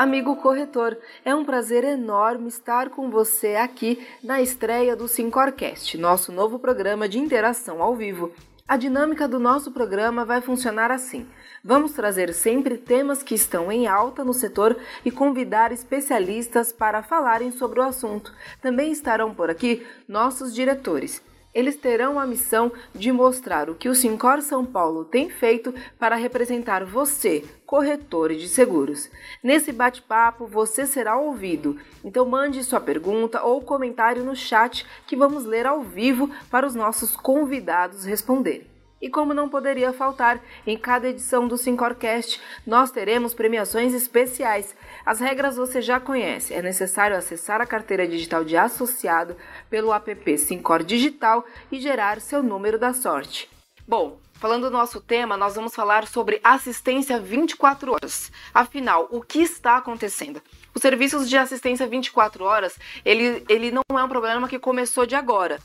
Amigo corretor, é um prazer enorme estar com você aqui na estreia do Sincorcast, nosso novo programa de interação ao vivo. A dinâmica do nosso programa vai funcionar assim. Vamos trazer sempre temas que estão em alta no setor e convidar especialistas para falarem sobre o assunto. Também estarão por aqui nossos diretores. Eles terão a missão de mostrar o que o Sincor São Paulo tem feito para representar você, corretor de seguros. Nesse bate-papo você será ouvido, então mande sua pergunta ou comentário no chat que vamos ler ao vivo para os nossos convidados responderem. E como não poderia faltar, em cada edição do Sincorcast nós teremos premiações especiais. As regras você já conhece. É necessário acessar a carteira digital de associado pelo app Sincor Digital e gerar seu número da sorte. Bom, falando do nosso tema, nós vamos falar sobre assistência 24 horas. Afinal, o que está acontecendo? Os serviços de assistência 24 horas, ele, ele não é um problema que começou de agora.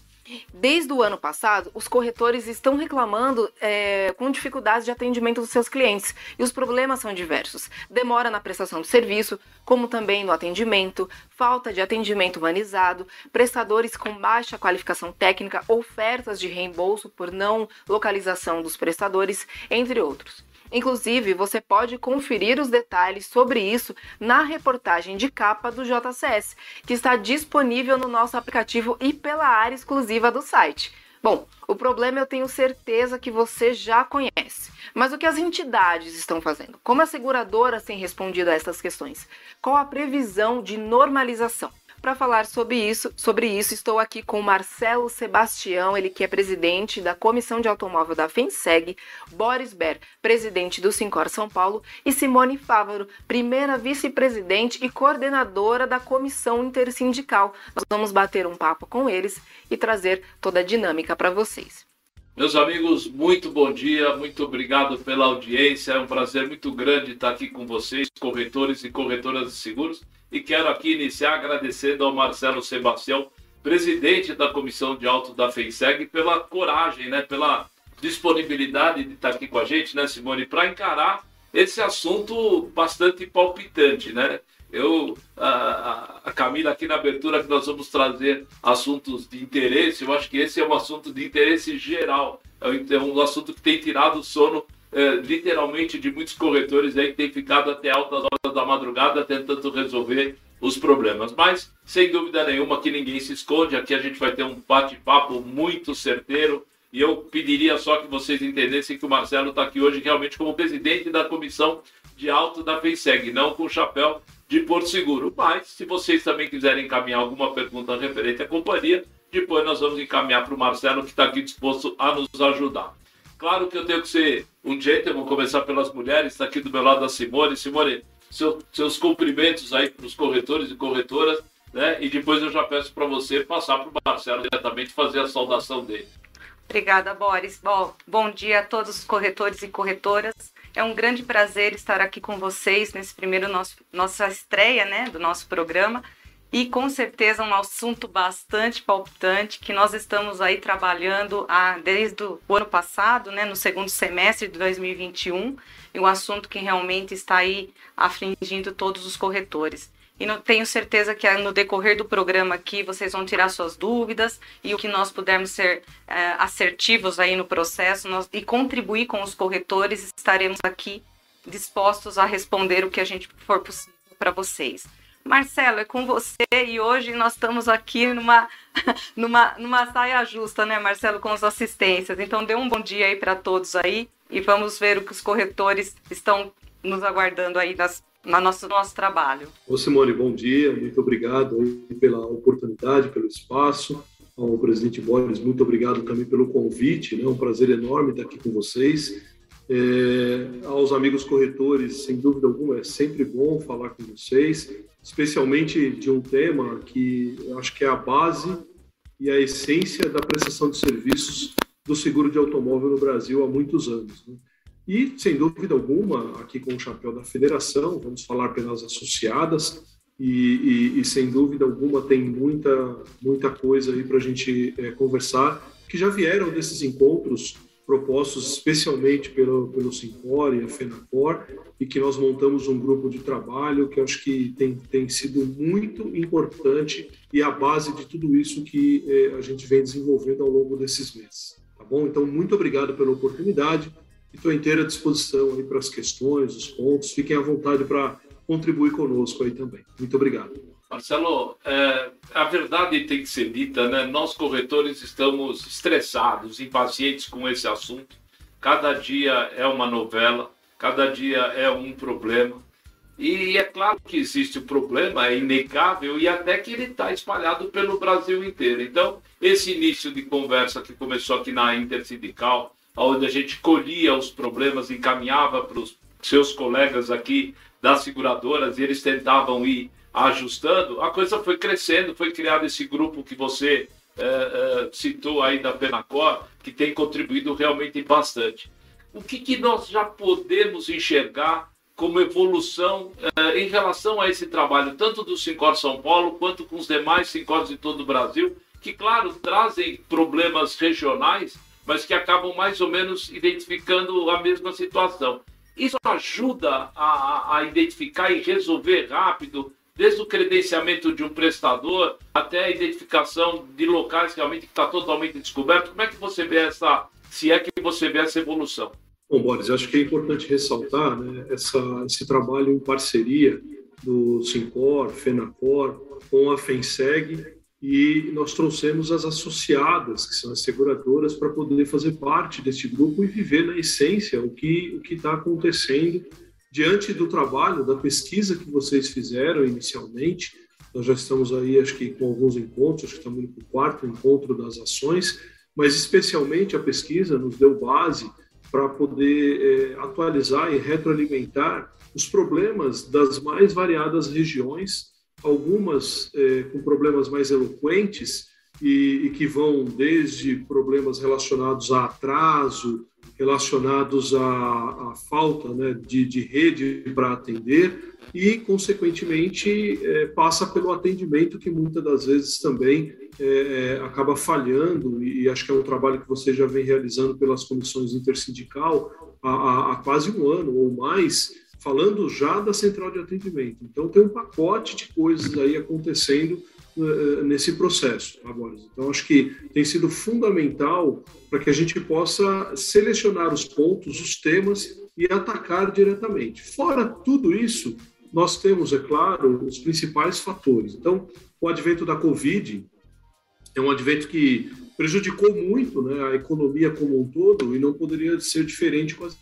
Desde o ano passado, os corretores estão reclamando é, com dificuldades de atendimento dos seus clientes e os problemas são diversos. Demora na prestação do serviço, como também no atendimento, falta de atendimento humanizado, prestadores com baixa qualificação técnica, ofertas de reembolso por não localização dos prestadores, entre outros. Inclusive, você pode conferir os detalhes sobre isso na reportagem de capa do JCS, que está disponível no nosso aplicativo e pela área exclusiva do site. Bom, o problema eu tenho certeza que você já conhece. Mas o que as entidades estão fazendo? Como as seguradoras têm respondido a essas questões? Qual a previsão de normalização? Para falar sobre isso, sobre isso, estou aqui com Marcelo Sebastião, ele que é presidente da Comissão de Automóvel da FENSEG, Boris Ber, presidente do Sincor São Paulo, e Simone Fávaro, primeira vice-presidente e coordenadora da Comissão Intersindical. Nós vamos bater um papo com eles e trazer toda a dinâmica para vocês. Meus amigos, muito bom dia, muito obrigado pela audiência. É um prazer muito grande estar aqui com vocês, corretores e corretoras de seguros e quero aqui iniciar agradecendo ao Marcelo Sebastião, presidente da Comissão de Auto da FEISEG, pela coragem, né, pela disponibilidade de estar aqui com a gente, né, Simone, para encarar esse assunto bastante palpitante, né? Eu, a, a, Camila, aqui na abertura, que nós vamos trazer assuntos de interesse, eu acho que esse é um assunto de interesse geral, é um assunto que tem tirado o sono é, literalmente de muitos corretores aí que têm ficado até altas horas da madrugada tentando resolver os problemas. Mas, sem dúvida nenhuma, que ninguém se esconde. Aqui a gente vai ter um bate-papo muito certeiro. E eu pediria só que vocês entendessem que o Marcelo está aqui hoje realmente como presidente da comissão de alto da FEISEG, não com o chapéu de Porto Seguro. Mas, se vocês também quiserem encaminhar alguma pergunta referente à companhia, depois nós vamos encaminhar para o Marcelo, que está aqui disposto a nos ajudar. Claro que eu tenho que ser um gentleman, começar pelas mulheres, está aqui do meu lado a Simone. Simone, seu, seus cumprimentos aí para os corretores e corretoras, né? E depois eu já peço para você passar para o Marcelo diretamente fazer a saudação dele. Obrigada, Boris. Bom, bom dia a todos os corretores e corretoras. É um grande prazer estar aqui com vocês nesse primeiro nosso, nossa estreia, né, do nosso programa e com certeza um assunto bastante palpitante que nós estamos aí trabalhando há, desde o ano passado, né, no segundo semestre de 2021, e um assunto que realmente está aí afligindo todos os corretores. E não tenho certeza que no decorrer do programa aqui vocês vão tirar suas dúvidas e o que nós pudermos ser é, assertivos aí no processo nós, e contribuir com os corretores, estaremos aqui dispostos a responder o que a gente for possível para vocês. Marcelo, é com você e hoje nós estamos aqui numa, numa, numa saia justa, né, Marcelo, com as assistências. Então, dê um bom dia aí para todos aí e vamos ver o que os corretores estão nos aguardando aí nas, no nosso, nosso trabalho. Ô Simone, bom dia, muito obrigado pela oportunidade, pelo espaço. Ao presidente Boris, muito obrigado também pelo convite, né? Um prazer enorme estar aqui com vocês. É, aos amigos corretores, sem dúvida alguma, é sempre bom falar com vocês especialmente de um tema que acho que é a base e a essência da prestação de serviços do seguro de automóvel no Brasil há muitos anos. Né? E, sem dúvida alguma, aqui com o chapéu da federação, vamos falar pelas associadas, e, e, e sem dúvida alguma tem muita, muita coisa aí para a gente é, conversar, que já vieram desses encontros propostos especialmente pelo, pelo Sincor e a FENACOR, e que nós montamos um grupo de trabalho que acho que tem, tem sido muito importante e a base de tudo isso que eh, a gente vem desenvolvendo ao longo desses meses. Tá bom? Então, muito obrigado pela oportunidade e estou inteira à disposição aí para as questões, os pontos. Fiquem à vontade para contribuir conosco aí também. Muito obrigado. Marcelo, é, a verdade tem que ser dita, né? Nós corretores estamos estressados, impacientes com esse assunto. Cada dia é uma novela, cada dia é um problema. E é claro que existe o problema, é inegável, e até que ele está espalhado pelo Brasil inteiro. Então, esse início de conversa que começou aqui na Intersindical, onde a gente colhia os problemas, encaminhava para os seus colegas aqui das seguradoras, e eles tentavam ir ajustando, a coisa foi crescendo, foi criado esse grupo que você é, é, citou aí da Penacor, que tem contribuído realmente bastante. O que, que nós já podemos enxergar como evolução é, em relação a esse trabalho, tanto do Sincor São Paulo quanto com os demais Sincors de todo o Brasil, que, claro, trazem problemas regionais, mas que acabam mais ou menos identificando a mesma situação. Isso ajuda a, a identificar e resolver rápido desde o credenciamento de um prestador até a identificação de locais realmente que está totalmente descoberto. Como é que você vê essa, se é que você vê essa evolução? Bom, Boris, acho que é importante ressaltar né, essa, esse trabalho em parceria do Sincor, Fenacor, com a FENSEG, e nós trouxemos as associadas, que são as seguradoras, para poder fazer parte desse grupo e viver na essência o que o está acontecendo diante do trabalho, da pesquisa que vocês fizeram inicialmente, nós já estamos aí, acho que com alguns encontros, acho que estamos indo para o quarto encontro das ações, mas especialmente a pesquisa nos deu base para poder é, atualizar e retroalimentar os problemas das mais variadas regiões, algumas é, com problemas mais eloquentes e, e que vão desde problemas relacionados a atraso, relacionados à, à falta né, de, de, rede para atender e, consequentemente, é, passa pelo atendimento que muitas das vezes também é, é, acaba falhando e, acho que é um trabalho que você já vem realizando pelas comissões intersindical há, há, há quase um ano ou mais, falando já da central de atendimento. Então, tem um pacote de coisas aí acontecendo eh, nesse processo agora. Então, acho que tem sido fundamental para que a gente possa selecionar os pontos, os temas e atacar diretamente. Fora tudo isso, nós temos, é claro, os principais fatores. Então, o advento da Covid é um advento que prejudicou muito né, a economia como um todo e não poderia ser diferente com as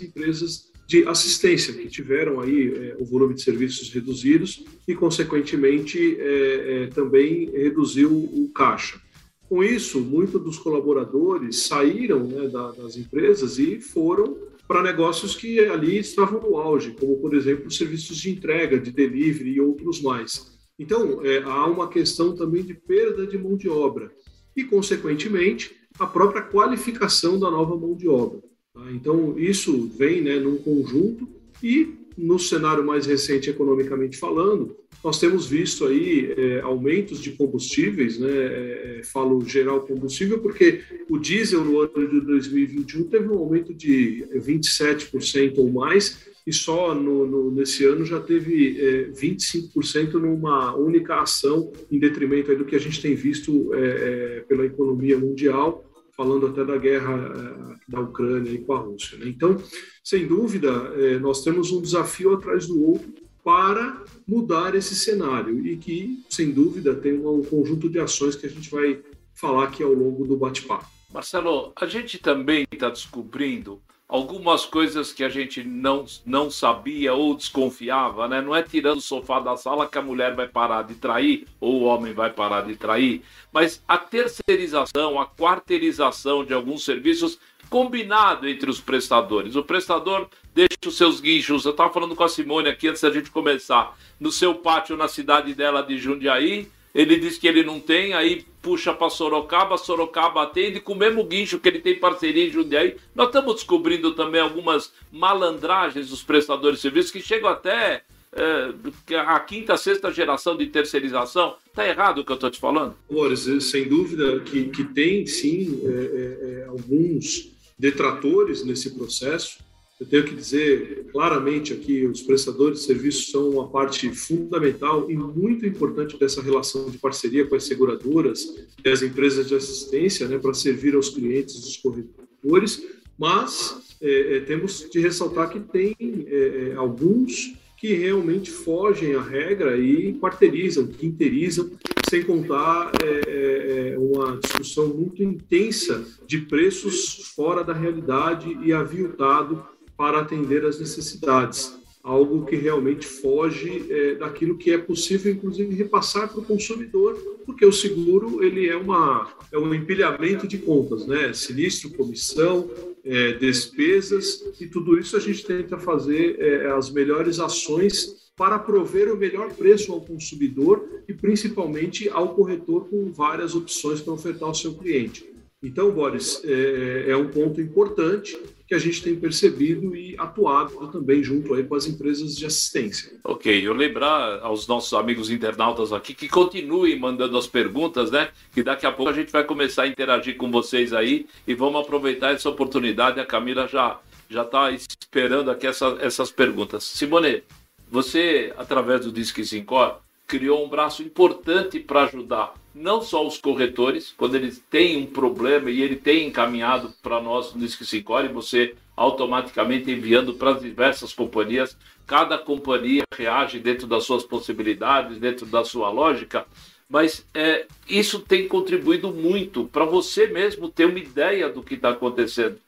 empresas de assistência, que tiveram aí é, o volume de serviços reduzidos e, consequentemente, é, é, também reduziu o caixa. Com isso, muitos dos colaboradores saíram né, da, das empresas e foram para negócios que ali estavam no auge, como, por exemplo, serviços de entrega, de delivery e outros mais. Então, é, há uma questão também de perda de mão de obra e, consequentemente, a própria qualificação da nova mão de obra. Tá? Então, isso vem né, num conjunto e no cenário mais recente, economicamente falando, nós temos visto aí é, aumentos de combustíveis, né? É, é falo geral combustível, porque o diesel no ano de 2021 teve um aumento de 27% ou mais, e só no, no, nesse ano já teve é, 25% numa única ação, em detrimento do que a gente tem visto é, é, pela economia mundial falando até da guerra eh, da Ucrânia e com a Rússia. Né? Então, sem dúvida, eh, nós temos um desafio atrás do outro para mudar esse cenário e que, sem dúvida, tem um conjunto de ações que a gente vai falar aqui ao longo do bate-papo. Marcelo, a gente também está descobrindo algumas coisas que a gente não, não sabia ou desconfiava, né? Não é tirando o sofá da sala que a mulher vai parar de trair ou o homem vai parar de trair, mas a terceirização, a quarteirização de alguns serviços combinado entre os prestadores. O prestador deixa os seus guinchos. Eu estava falando com a Simone aqui antes da gente começar. No seu pátio na cidade dela de Jundiaí, ele diz que ele não tem, aí puxa para Sorocaba, Sorocaba atende com o mesmo guincho que ele tem parceria em Jundiaí. Nós estamos descobrindo também algumas malandragens dos prestadores de serviços que chegam até é, a quinta, sexta geração de terceirização. Está errado o que eu estou te falando? Boris, sem dúvida que, que tem sim é, é alguns detratores nesse processo. Eu tenho que dizer claramente aqui, os prestadores de serviços são uma parte fundamental e muito importante dessa relação de parceria com as seguradoras e as empresas de assistência, né, para servir aos clientes dos corretores, mas é, é, temos de ressaltar que tem é, é alguns que realmente fogem à regra e quarteirizam, quinterizam, sem contar é, é, uma discussão muito intensa de preços fora da realidade e aviltado para atender às necessidades. Algo que realmente foge é, daquilo que é possível, inclusive, repassar para o consumidor, porque o seguro ele é, uma, é um empilhamento de contas, né? Sinistro, comissão, é, despesas e tudo isso a gente tenta fazer é, as melhores ações para prover o melhor preço ao consumidor e principalmente ao corretor com várias opções para ofertar ao seu cliente. Então, Boris, é, é um ponto importante que a gente tem percebido e atuado também junto aí com as empresas de assistência. Ok, eu lembrar aos nossos amigos internautas aqui que continuem mandando as perguntas, né? Que daqui a pouco a gente vai começar a interagir com vocês aí e vamos aproveitar essa oportunidade. A Camila já já está esperando aqui essa, essas perguntas. Simone, você através do Disque Sincor criou um braço importante para ajudar não só os corretores, quando eles têm um problema e ele tem encaminhado para nós no Disque Sincor, e você automaticamente enviando para as diversas companhias, cada companhia reage dentro das suas possibilidades, dentro da sua lógica, mas é, isso tem contribuído muito para você mesmo ter uma ideia do que está acontecendo.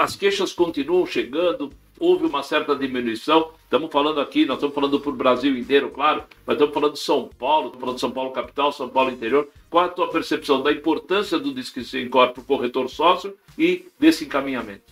As queixas continuam chegando, houve uma certa diminuição. Estamos falando aqui, nós estamos falando para o Brasil inteiro, claro, mas estamos falando de São Paulo, estamos falando de São Paulo capital, São Paulo interior. Qual a tua percepção da importância do Disque para o corretor sócio e desse encaminhamento?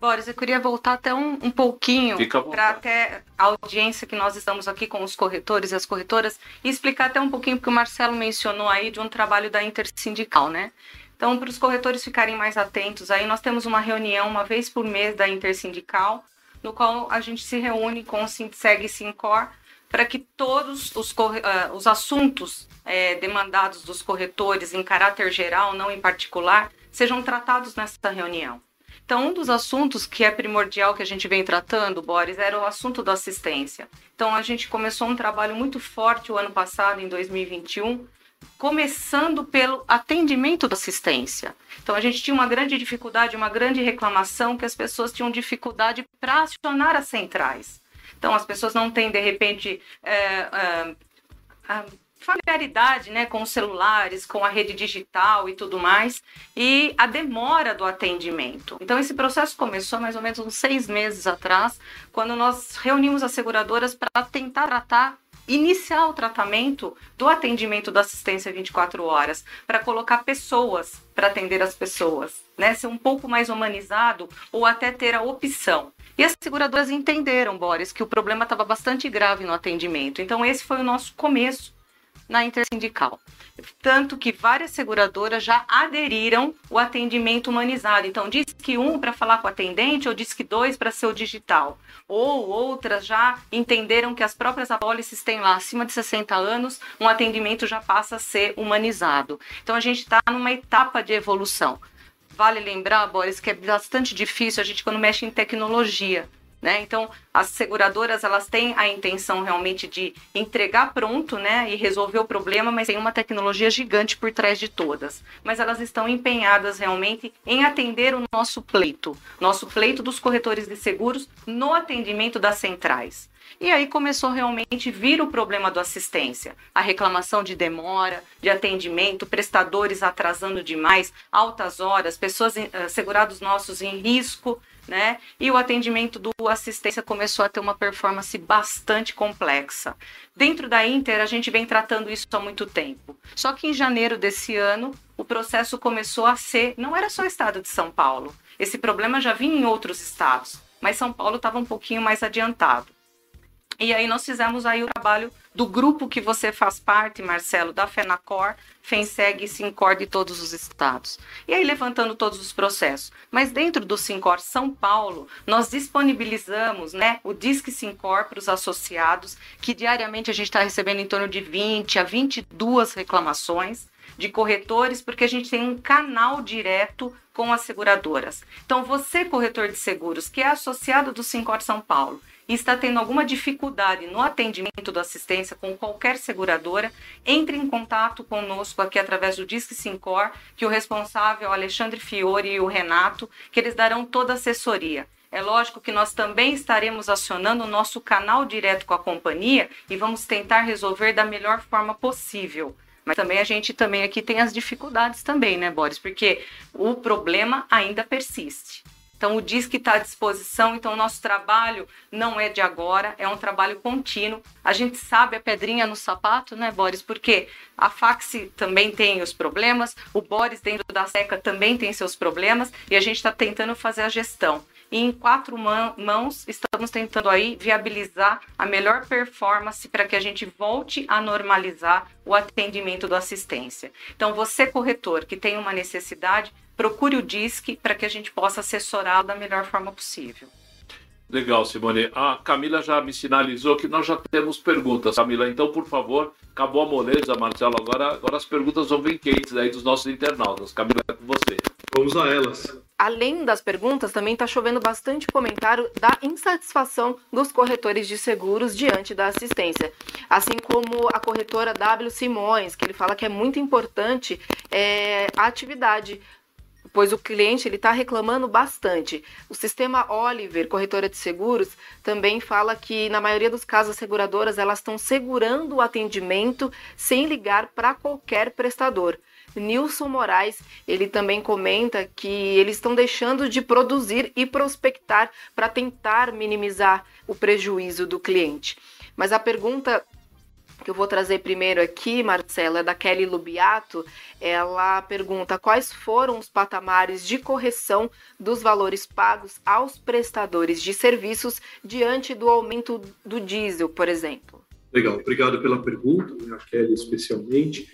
Boris, eu queria voltar até um, um pouquinho para até a audiência que nós estamos aqui com os corretores e as corretoras e explicar até um pouquinho porque o Marcelo mencionou aí de um trabalho da intersindical, né? Então, para os corretores ficarem mais atentos, aí nós temos uma reunião uma vez por mês da intersindical, no qual a gente se reúne com o Sintseg e Sincor para que todos os, uh, os assuntos é, demandados dos corretores em caráter geral, não em particular, sejam tratados nessa reunião. Então, um dos assuntos que é primordial que a gente vem tratando, Boris, era o assunto da assistência. Então, a gente começou um trabalho muito forte o ano passado, em 2021, começando pelo atendimento da assistência. Então, a gente tinha uma grande dificuldade, uma grande reclamação que as pessoas tinham dificuldade para acionar as centrais. Então, as pessoas não têm, de repente, é, é, a familiaridade né, com os celulares, com a rede digital e tudo mais, e a demora do atendimento. Então, esse processo começou mais ou menos uns seis meses atrás, quando nós reunimos as seguradoras para tentar tratar iniciar o tratamento do atendimento da assistência 24 horas, para colocar pessoas para atender as pessoas, né? Ser um pouco mais humanizado ou até ter a opção. E as seguradoras entenderam, Boris, que o problema estava bastante grave no atendimento. Então, esse foi o nosso começo na intersindical. Tanto que várias seguradoras já aderiram o atendimento humanizado. Então, diz que um para falar com o atendente ou diz que dois para ser o digital. Ou outras já entenderam que as próprias apólices têm lá acima de 60 anos, um atendimento já passa a ser humanizado. Então, a gente está numa etapa de evolução. Vale lembrar, Boris, que é bastante difícil a gente quando mexe em tecnologia. Né? Então, as seguradoras elas têm a intenção realmente de entregar pronto né, e resolver o problema, mas tem uma tecnologia gigante por trás de todas. Mas elas estão empenhadas realmente em atender o nosso pleito, nosso pleito dos corretores de seguros no atendimento das centrais. E aí começou realmente vir o problema do assistência, a reclamação de demora, de atendimento, prestadores atrasando demais, altas horas, pessoas uh, segurados nossos em risco né? E o atendimento do assistência começou a ter uma performance bastante complexa. Dentro da Inter, a gente vem tratando isso há muito tempo. Só que em janeiro desse ano, o processo começou a ser, não era só o estado de São Paulo. Esse problema já vinha em outros estados, mas São Paulo estava um pouquinho mais adiantado. E aí nós fizemos aí o trabalho do grupo que você faz parte, Marcelo, da FENACOR, FENSEG e SINCOR de todos os estados. E aí levantando todos os processos. Mas dentro do SINCOR São Paulo, nós disponibilizamos né, o Disque SINCOR para os associados, que diariamente a gente está recebendo em torno de 20 a 22 reclamações de corretores, porque a gente tem um canal direto com as seguradoras. Então, você, corretor de seguros, que é associado do Sincor São Paulo e está tendo alguma dificuldade no atendimento da assistência com qualquer seguradora, entre em contato conosco aqui através do Disque Sincor, que o responsável Alexandre Fiore e o Renato, que eles darão toda a assessoria. É lógico que nós também estaremos acionando o nosso canal direto com a companhia e vamos tentar resolver da melhor forma possível. Mas também a gente também aqui tem as dificuldades também, né, Boris? Porque o problema ainda persiste. Então, o DISC está à disposição. Então, o nosso trabalho não é de agora, é um trabalho contínuo. A gente sabe a pedrinha no sapato, né, Boris? Porque a Fax também tem os problemas, o Boris dentro da SECA também tem seus problemas e a gente está tentando fazer a gestão e em quatro mãos estamos tentando aí viabilizar a melhor performance para que a gente volte a normalizar o atendimento da assistência. Então, você corretor que tem uma necessidade, procure o DISC para que a gente possa assessorá-lo da melhor forma possível. Legal, Simone. A Camila já me sinalizou que nós já temos perguntas. Camila, então, por favor, acabou a moleza, Marcelo. Agora, agora as perguntas vão vir quentes aí dos nossos internautas. Camila, é com você. Vamos a elas além das perguntas, também está chovendo bastante comentário da insatisfação dos corretores de seguros diante da assistência. Assim como a corretora W. Simões, que ele fala que é muito importante é, a atividade pois o cliente ele está reclamando bastante. O sistema Oliver, corretora de seguros, também fala que na maioria dos casos as seguradoras elas estão segurando o atendimento sem ligar para qualquer prestador. Nilson Moraes, ele também comenta que eles estão deixando de produzir e prospectar para tentar minimizar o prejuízo do cliente. Mas a pergunta que eu vou trazer primeiro aqui, Marcela, é da Kelly Lubiato. Ela pergunta quais foram os patamares de correção dos valores pagos aos prestadores de serviços diante do aumento do diesel, por exemplo. Legal, obrigado pela pergunta, né, a Kelly especialmente.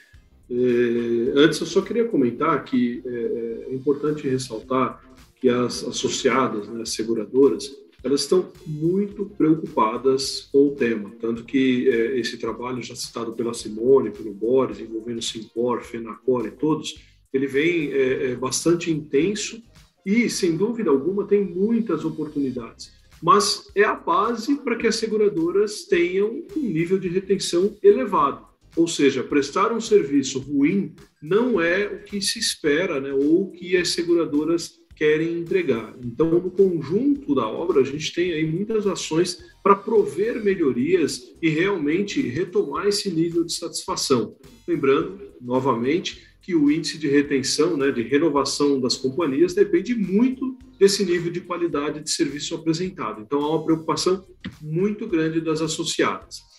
É, antes, eu só queria comentar que é, é importante ressaltar que as associadas, né, as seguradoras, elas estão muito preocupadas com o tema, tanto que é, esse trabalho já citado pela Simone, pelo Boris, envolvendo Simpor, Fenacor e todos, ele vem é, é, bastante intenso e, sem dúvida alguma, tem muitas oportunidades. Mas é a base para que as seguradoras tenham um nível de retenção elevado. Ou seja, prestar um serviço ruim não é o que se espera, né, ou o que as seguradoras querem entregar. Então, no conjunto da obra, a gente tem aí muitas ações para prover melhorias e realmente retomar esse nível de satisfação. Lembrando, novamente, que o índice de retenção, né, de renovação das companhias, depende muito desse nível de qualidade de serviço apresentado. Então, há uma preocupação muito grande das associadas.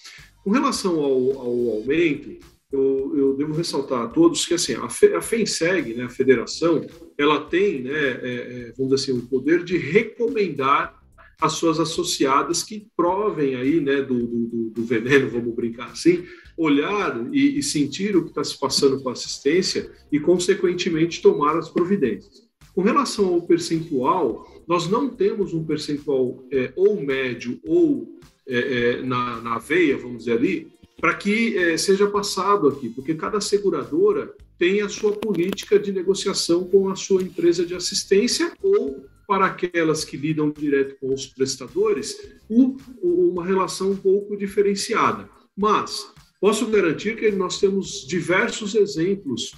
Com relação ao, ao aumento, eu, eu, devo ressaltar a todos que assim, a, Fe, a FENSEG, né, a federação, ela tem, né, é, é, vamos dizer assim, o poder de recomendar as suas associadas que provem aí, né, do, do, do veneno, vamos brincar assim, olhar e, e sentir o que está se passando com a assistência e, consequentemente, tomar as providências. Com relação ao percentual, nós não temos um percentual é, ou médio ou é, é, na, na veia, vamos dizer ali, para que é, seja passado aqui, porque cada seguradora tem a sua política de negociação com a sua empresa de assistência ou para aquelas que lidam direto com os prestadores, uma relação um pouco diferenciada. Mas posso garantir que nós temos diversos exemplos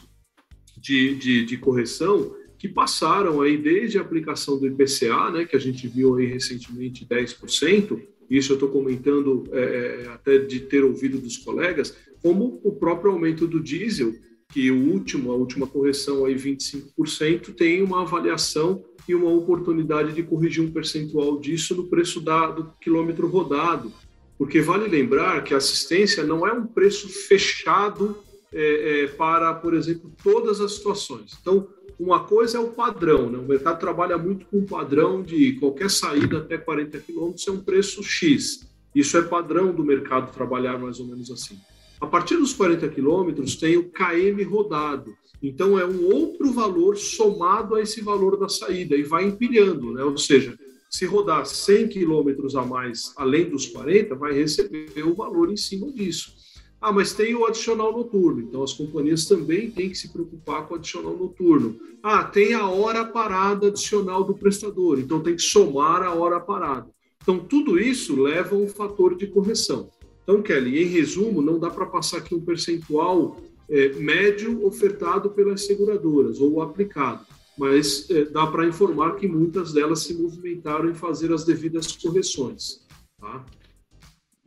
de, de, de correção que passaram aí desde a aplicação do IPCA, né, que a gente viu aí recentemente 10%, isso eu estou comentando é, é, até de ter ouvido dos colegas, como o próprio aumento do diesel, que o último, a última correção aí 25%, tem uma avaliação e uma oportunidade de corrigir um percentual disso no preço da, do quilômetro rodado. Porque vale lembrar que a assistência não é um preço fechado é, é, para, por exemplo, todas as situações. Então, uma coisa é o padrão, né? o mercado trabalha muito com o padrão de qualquer saída até 40 quilômetros é um preço X. Isso é padrão do mercado trabalhar mais ou menos assim. A partir dos 40 quilômetros tem o KM rodado. Então é um outro valor somado a esse valor da saída e vai empilhando, né? Ou seja, se rodar 100 quilômetros a mais além dos 40, vai receber o valor em cima disso. Ah, mas tem o adicional noturno, então as companhias também têm que se preocupar com o adicional noturno. Ah, tem a hora parada adicional do prestador, então tem que somar a hora parada. Então, tudo isso leva a um fator de correção. Então, Kelly, em resumo, não dá para passar aqui um percentual é, médio ofertado pelas seguradoras ou aplicado, mas é, dá para informar que muitas delas se movimentaram em fazer as devidas correções. Tá?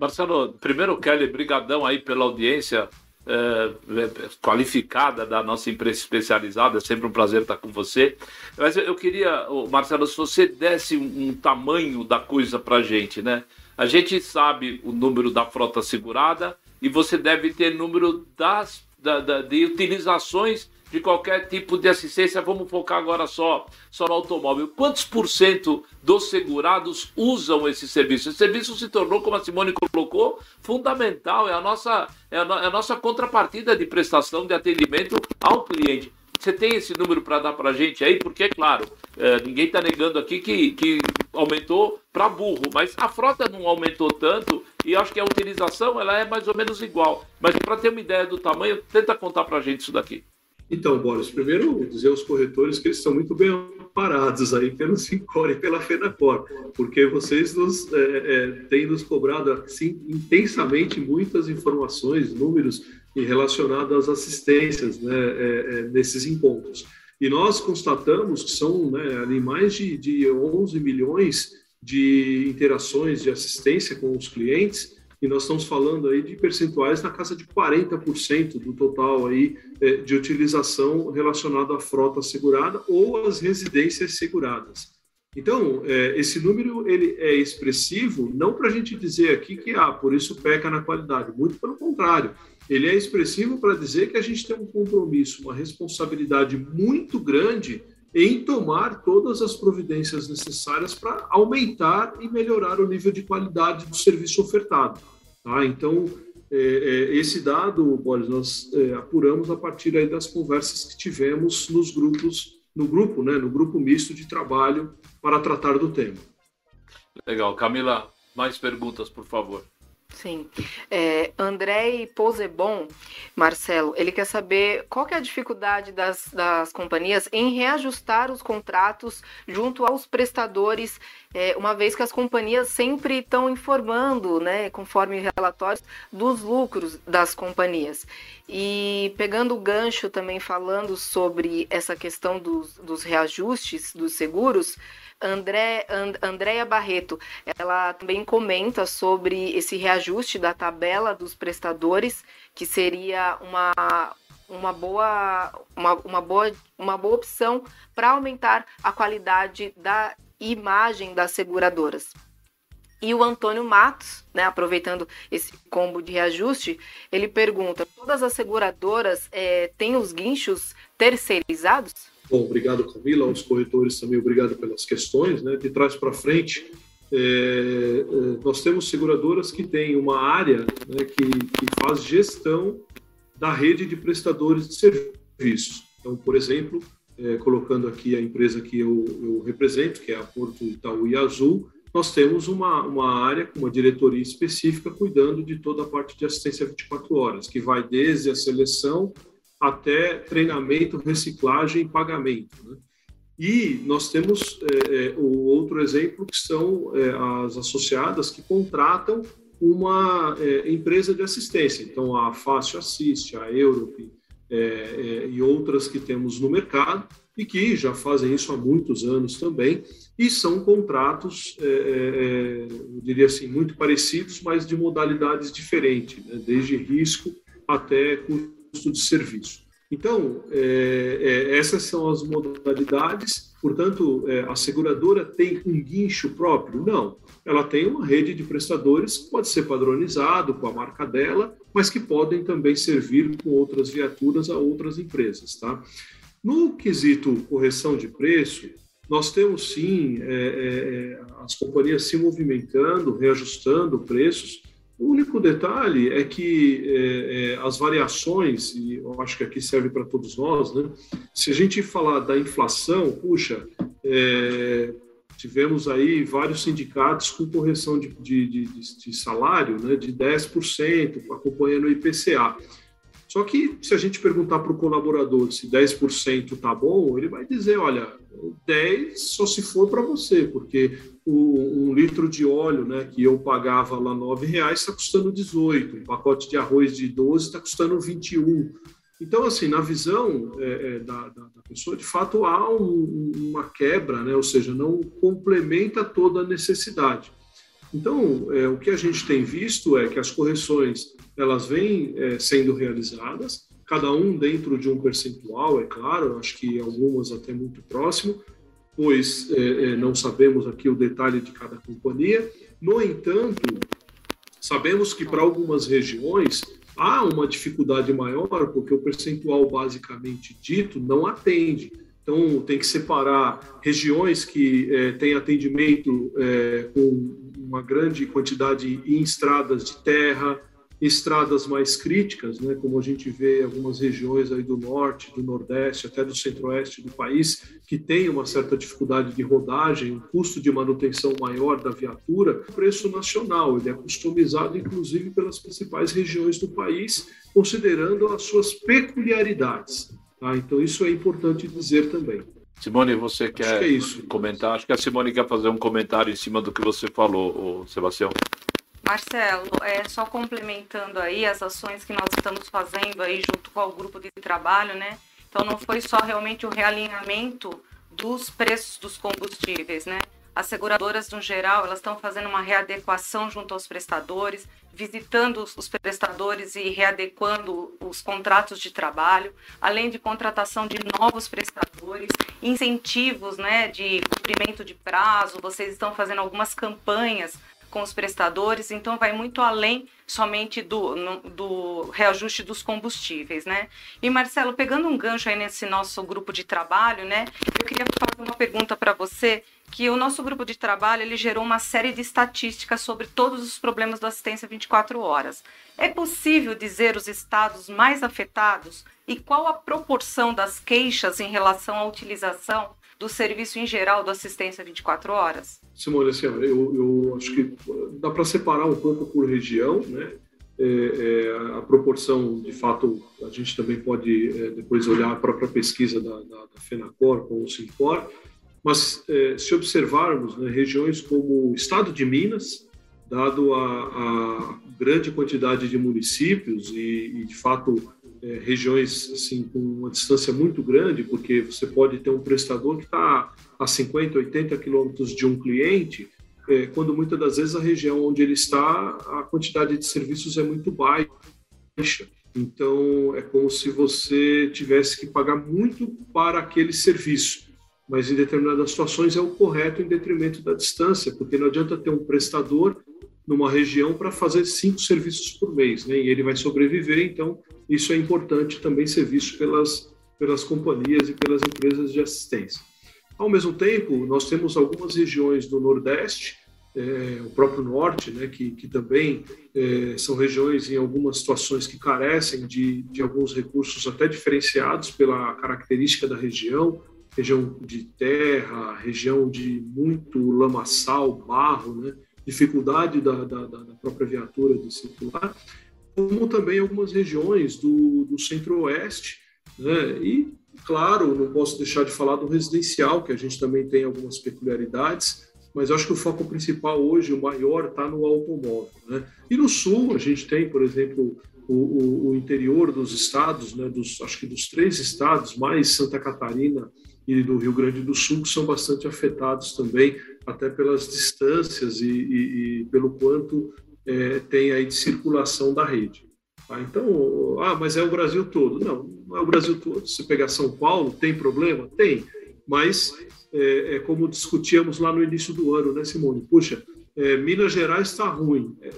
Marcelo, primeiro, Kelly, brigadão aí pela audiência é, qualificada da nossa imprensa especializada, é sempre um prazer estar com você. Mas eu queria, Marcelo, se você desse um, tamanho da coisa para gente, né? A gente sabe o número da frota segurada e você deve ter número das, da, da, de utilizações de qualquer tipo de assistência. Vamos focar agora só, só no automóvel. Quantos por cento dos segurados usam esse serviço? Esse serviço se tornou, como a Simone colocou, fundamental. É a nossa, é a, no, é a nossa contrapartida de prestação de atendimento ao cliente. Você tem esse número para dar para a gente aí? Porque, é claro, é, ninguém está negando aqui que, que aumentou para burro, mas a frota não aumentou tanto e acho que a utilização ela é mais ou menos igual. Mas para ter uma ideia do tamanho, tenta contar para a gente isso daqui. Então, Boris, primeiro dizer aos corretores que eles estão muito bem parados aí pelo Sincor e pela FENACOR, porque vocês nos, é, é, têm nos cobrado assim, intensamente muitas informações, números relacionados às assistências né, é, é, nesses encontros. E nós constatamos que são né, mais de, de 11 milhões de interações de assistência com os clientes, e nós estamos falando aí de percentuais na casa de 40% do total aí é, de utilização relacionado à frota segurada ou às residências seguradas. Então, é, esse número ele é expressivo, não para a gente dizer aqui que ah, por isso peca na qualidade, muito pelo contrário, ele é expressivo para dizer que a gente tem um compromisso, uma responsabilidade muito grande em tomar todas as providências necessárias para aumentar e melhorar o nível de qualidade do serviço ofertado. Tá? Então, é, é, esse dado, Boris, nós é, apuramos a partir aí das conversas que tivemos nos grupos, no grupo, né, no grupo misto de trabalho para tratar do tema. Legal. Camila, mais perguntas, por favor. Sim. É, André Posebon, Marcelo, ele quer saber qual que é a dificuldade das, das companhias em reajustar os contratos junto aos prestadores, é, uma vez que as companhias sempre estão informando, né, conforme relatórios, dos lucros das companhias. E pegando o gancho também falando sobre essa questão dos, dos reajustes dos seguros, André, And, Andréia Barreto, ela também comenta sobre esse reajuste da tabela dos prestadores, que seria uma, uma, boa, uma, uma, boa, uma boa opção para aumentar a qualidade da imagem das seguradoras. E o Antônio Matos, né, aproveitando esse combo de reajuste, ele pergunta: todas as seguradoras é, têm os guinchos terceirizados? Bom, obrigado, Camila, aos corretores também, obrigado pelas questões. Né? De trás para frente, é, nós temos seguradoras que têm uma área né, que, que faz gestão da rede de prestadores de serviços. Então, por exemplo, é, colocando aqui a empresa que eu, eu, represento, que é a Porto Itaú e Azul, nós temos uma, uma área com uma diretoria específica cuidando de toda a parte de assistência 24 horas, que vai desde a seleção até treinamento, reciclagem e pagamento. Né? E nós temos é, é, o outro exemplo que são é, as associadas que contratam uma é, empresa de assistência. Então, a Fácil Assiste, a Europe é, é, e outras que temos no mercado e que já fazem isso há muitos anos também, e são contratos, eu diria assim, muito parecidos, mas de modalidades diferentes, né? desde risco até custo de serviço. Então, é, é, essas são as modalidades. Portanto, é, a seguradora tem um guincho próprio? Não. Ela tem uma rede de prestadores que pode ser padronizado com a marca dela, mas que podem também servir com outras viaturas a outras empresas. Tá? No quesito correção de preço, nós temos sim é, é, as companhias se movimentando, reajustando preços. O único detalhe é que é, é, as variações, e eu acho que aqui serve para todos nós, né? se a gente falar da inflação, puxa, é, tivemos aí vários sindicatos com correção de, de, de, de salário né, de 10%, acompanhando o IPCA. Só que se a gente perguntar para o colaborador se 10% está bom, ele vai dizer, olha, 10 só se for para você, porque o, um litro de óleo né, que eu pagava lá R$ reais está custando 18, um pacote de arroz de 12 está custando 21. Então, assim, na visão é, é, da, da, pessoa, de fato há um, uma quebra, né? ou seja, não complementa toda a necessidade. Então, é, o que a gente tem visto é que as correções elas vêm é, sendo realizadas, cada um dentro de um percentual, é claro, acho que algumas até muito próximo, pois é, é, não sabemos aqui o detalhe de cada companhia. No entanto, sabemos que para algumas regiões há uma dificuldade maior, porque o percentual basicamente dito não atende. Então, tem que separar regiões que é, têm atendimento é, com uma grande quantidade em estradas de terra, estradas mais críticas, né, como a gente vê em algumas regiões aí do norte, do nordeste, até do centro-oeste do país, que tem uma certa dificuldade de rodagem, um custo de manutenção maior da viatura, o preço nacional, ele é customizado inclusive pelas principais regiões do país, considerando as suas peculiaridades. Tá? Então isso é importante dizer também. Simone, você quer que é comentar? Acho que a Simone quer fazer um comentário em cima do que você falou, Sebastião. Marcelo, é, só complementando aí as ações que nós estamos fazendo aí junto com o grupo de trabalho, né? Então não foi só realmente o realinhamento dos preços dos combustíveis, né? As seguradoras, no geral, elas estão fazendo uma readequação junto aos prestadores, visitando os prestadores e readequando os contratos de trabalho, além de contratação de novos prestadores, incentivos né, de cumprimento de prazo, vocês estão fazendo algumas campanhas com os prestadores, então vai muito além somente do, no, do reajuste dos combustíveis, né? E Marcelo, pegando um gancho aí nesse nosso grupo de trabalho, né? Eu queria fazer uma pergunta para você, que o nosso grupo de trabalho ele gerou uma série de estatísticas sobre todos os problemas da assistência 24 horas. É possível dizer os estados mais afetados e qual a proporção das queixas em relação à utilização do serviço em geral do assistência 24 horas? Simone, assim, eu, eu acho que dá para separar um pouco por região, né? É, é, a proporção, de fato, a gente também pode é, depois olhar a própria pesquisa da, da, da FENACOR com o SINCOR, mas é, se observarmos né, regiões como o estado de Minas, dado a, a grande quantidade de municípios e, e de fato, é, regiões assim com uma distância muito grande, porque você pode ter um prestador que está a 50, 80 quilômetros de um cliente, é, quando muitas das vezes a região onde ele está, a quantidade de serviços é muito baixa. Então, é como se você tivesse que pagar muito para aquele serviço, mas em determinadas situações é o correto em detrimento da distância, porque não adianta ter um prestador numa região para fazer cinco serviços por mês, né? E ele vai sobreviver, então isso é importante também ser visto pelas, pelas companhias e pelas empresas de assistência. Ao mesmo tempo, nós temos algumas regiões do Nordeste, é, o próprio Norte, né, que, que também é, são regiões em algumas situações que carecem de, de alguns recursos até diferenciados pela característica da região, região de terra, região de muito lamaçal, barro, né, dificuldade da, da, da própria viatura de circular, como também algumas regiões do, do centro-oeste, né? E, claro, não posso deixar de falar do residencial, que a gente também tem algumas peculiaridades, mas acho que o foco principal hoje, o maior, está no automóvel. Né? E no sul, a gente tem, por exemplo, o, o, o, interior dos estados, né, dos, acho que dos três estados, mais Santa Catarina e do Rio Grande do Sul, que são bastante afetados também, até pelas distâncias e, e, e pelo quanto é, tem aí de circulação da rede. Tá? Então, ah, mas é o Brasil todo. Não, não é o Brasil todo. Se pegar São Paulo, tem problema? Tem. Mas, é, é como discutíamos lá no início do ano, né, Simone? Puxa, é, Minas Gerais está ruim. É,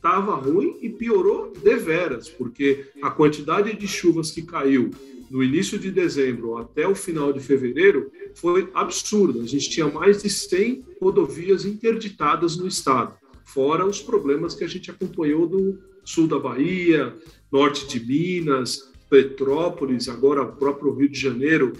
estava ruim e piorou deveras, porque a quantidade de chuvas que caiu no início de dezembro até o final de fevereiro foi absurda. A gente tinha mais de 100 rodovias interditadas no estado, fora os problemas que a gente acompanhou do sul da Bahia, norte de Minas, Petrópolis, agora o próprio Rio de Janeiro.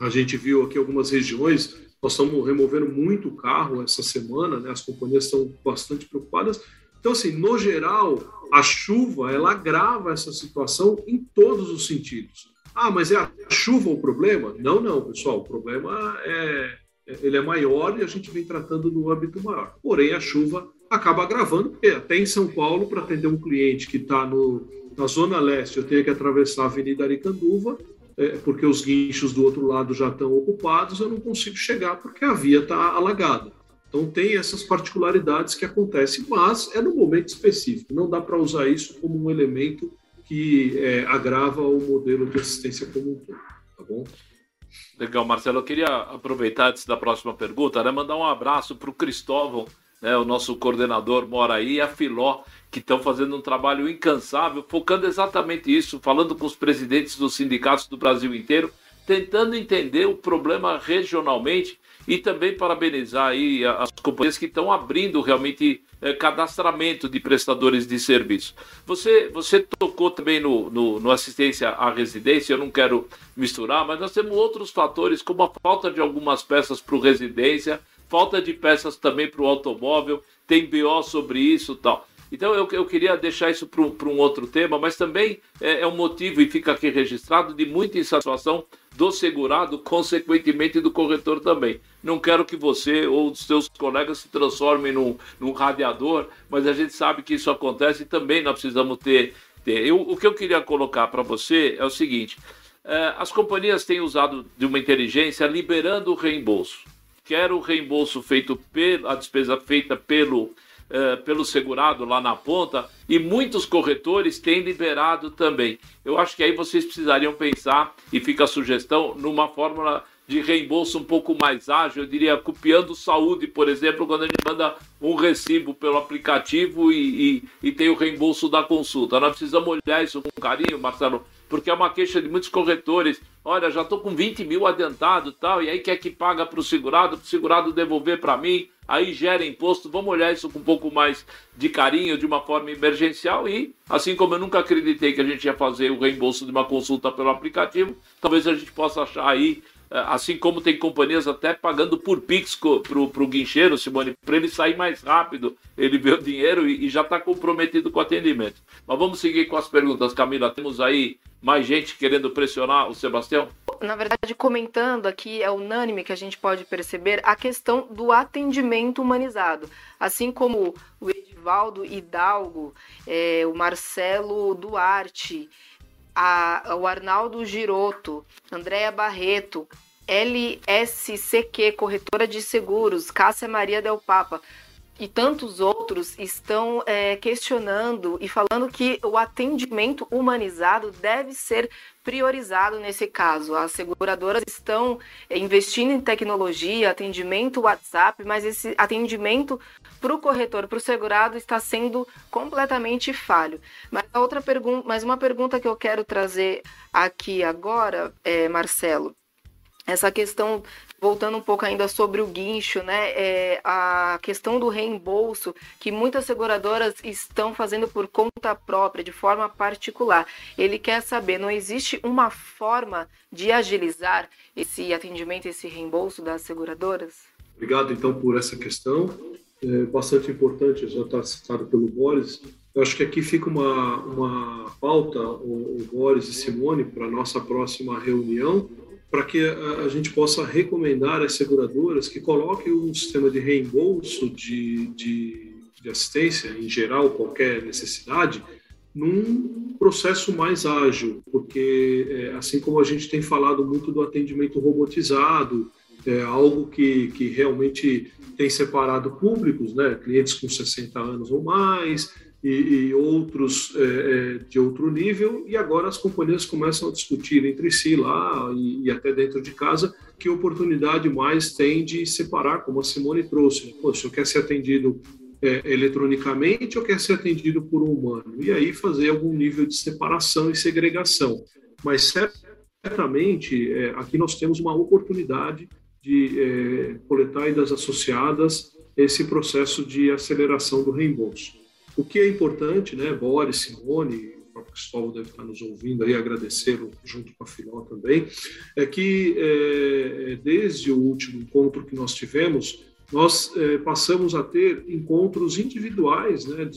A gente viu aqui algumas regiões, nós estamos removendo muito carro essa semana, né? as companhias estão bastante preocupadas. Então, assim, no geral, a chuva ela agrava essa situação em todos os sentidos. Ah, mas é a chuva o problema? Não, não, pessoal. O problema é, é ele é maior e a gente vem tratando no âmbito maior. Porém, a chuva acaba agravando, porque até em São Paulo, para atender um cliente que está na Zona Leste, eu tenho que atravessar a Avenida Aricanduva, é, porque os guinchos do outro lado já estão ocupados, eu não consigo chegar porque a via está alagada. Então tem essas particularidades que acontecem, mas é no momento específico. Não dá para usar isso como um elemento que é, agrava o modelo de assistência como um todo, tá bom? Legal, Marcelo. Eu queria aproveitar antes da próxima pergunta, né, mandar um abraço para o Cristóvão, né, o nosso coordenador mora aí, e a Filó, que estão fazendo um trabalho incansável, focando exatamente isso, falando com os presidentes dos sindicatos do Brasil inteiro, tentando entender o problema regionalmente e também parabenizar aí as companhias que estão abrindo realmente é, cadastramento de prestadores de serviço. Você, você tocou também no, no, no, assistência à residência, eu não quero misturar, mas nós temos outros fatores, como a falta de algumas peças para residência, falta de peças também para o automóvel, tem BO sobre isso tal. Então eu, eu queria deixar isso para um outro tema, mas também é, é um motivo, e fica aqui registrado, de muita insatisfação do segurado, consequentemente do corretor também. Não quero que você ou os seus colegas se transformem num, num radiador, mas a gente sabe que isso acontece e também nós precisamos ter. ter. Eu, o que eu queria colocar para você é o seguinte: é, as companhias têm usado de uma inteligência liberando o reembolso. Quer o reembolso feito pelo, a despesa feita pelo eh, pelo segurado lá na ponta e muitos corretores têm liberado também. Eu acho que aí vocês precisariam pensar, e fica a sugestão, numa fórmula de reembolso um pouco mais ágil, eu diria, copiando saúde, por exemplo, quando a gente manda um recibo pelo aplicativo e, e, e tem o reembolso da consulta. Nós precisamos olhar isso com carinho, Marcelo, porque é uma queixa de muitos corretores. Olha, já estou com 20 mil adiantado tal, e aí quer que paga para o segurado, para o segurado devolver para mim, aí gera imposto. Vamos olhar isso com um pouco mais de carinho, de uma forma emergencial e, assim como eu nunca acreditei que a gente ia fazer o reembolso de uma consulta pelo aplicativo, talvez a gente possa achar aí é, assim como tem companhias até pagando por Pix para o guincheiro, Simone, para ele sair mais rápido, ele vê o dinheiro e, e já está comprometido com o atendimento. Mas vamos seguir com as perguntas, Camila. Temos aí mais gente querendo pressionar o Sebastião? Na verdade, comentando aqui, é unânime que a gente pode perceber a questão do atendimento humanizado. Assim como o Edivaldo Hidalgo, é, o Marcelo Duarte, a, o Arnaldo Giroto, Andréa Barreto, LSCQ, corretora de seguros, Cássia Maria Del Papa e tantos outros estão é, questionando e falando que o atendimento humanizado deve ser priorizado nesse caso. As seguradoras estão é, investindo em tecnologia, atendimento WhatsApp, mas esse atendimento para o corretor, para o segurado, está sendo completamente falho. Mas outra pergunta, mais uma pergunta que eu quero trazer aqui agora, é, Marcelo, essa questão voltando um pouco ainda sobre o guincho, né? É, a questão do reembolso, que muitas seguradoras estão fazendo por conta própria, de forma particular. Ele quer saber, não existe uma forma de agilizar esse atendimento, esse reembolso das seguradoras? Obrigado, então, por essa questão. É bastante importante, já está citado pelo Boris. Eu acho que aqui fica uma, uma pauta, o, o Boris e Simone, para a nossa próxima reunião, para que a, a, gente possa recomendar às seguradoras que coloquem um sistema de reembolso de, de, de assistência, em geral, qualquer necessidade, num processo mais ágil, porque é, assim como a gente tem falado muito do atendimento robotizado, é algo que, que realmente tem separado públicos, né, clientes com 60 anos ou mais, e, e outros é, é, de outro nível, e agora as companhias começam a discutir entre si lá e, e, até dentro de casa que oportunidade mais tem de separar, como a Simone trouxe. Pô, se eu quer ser atendido é, eletronicamente ou quer ser atendido por um humano? E aí fazer algum nível de separação e segregação. Mas certamente é, aqui nós temos uma oportunidade de é, coletar das associadas esse processo de aceleração do reembolso. O que é importante, né, Boris, Simone, o próprio Cristóvão deve estar nos ouvindo aí, agradecê-lo junto com a Filó também, é que é, desde o último encontro que nós tivemos, nós é, passamos a ter encontros individuais, né, do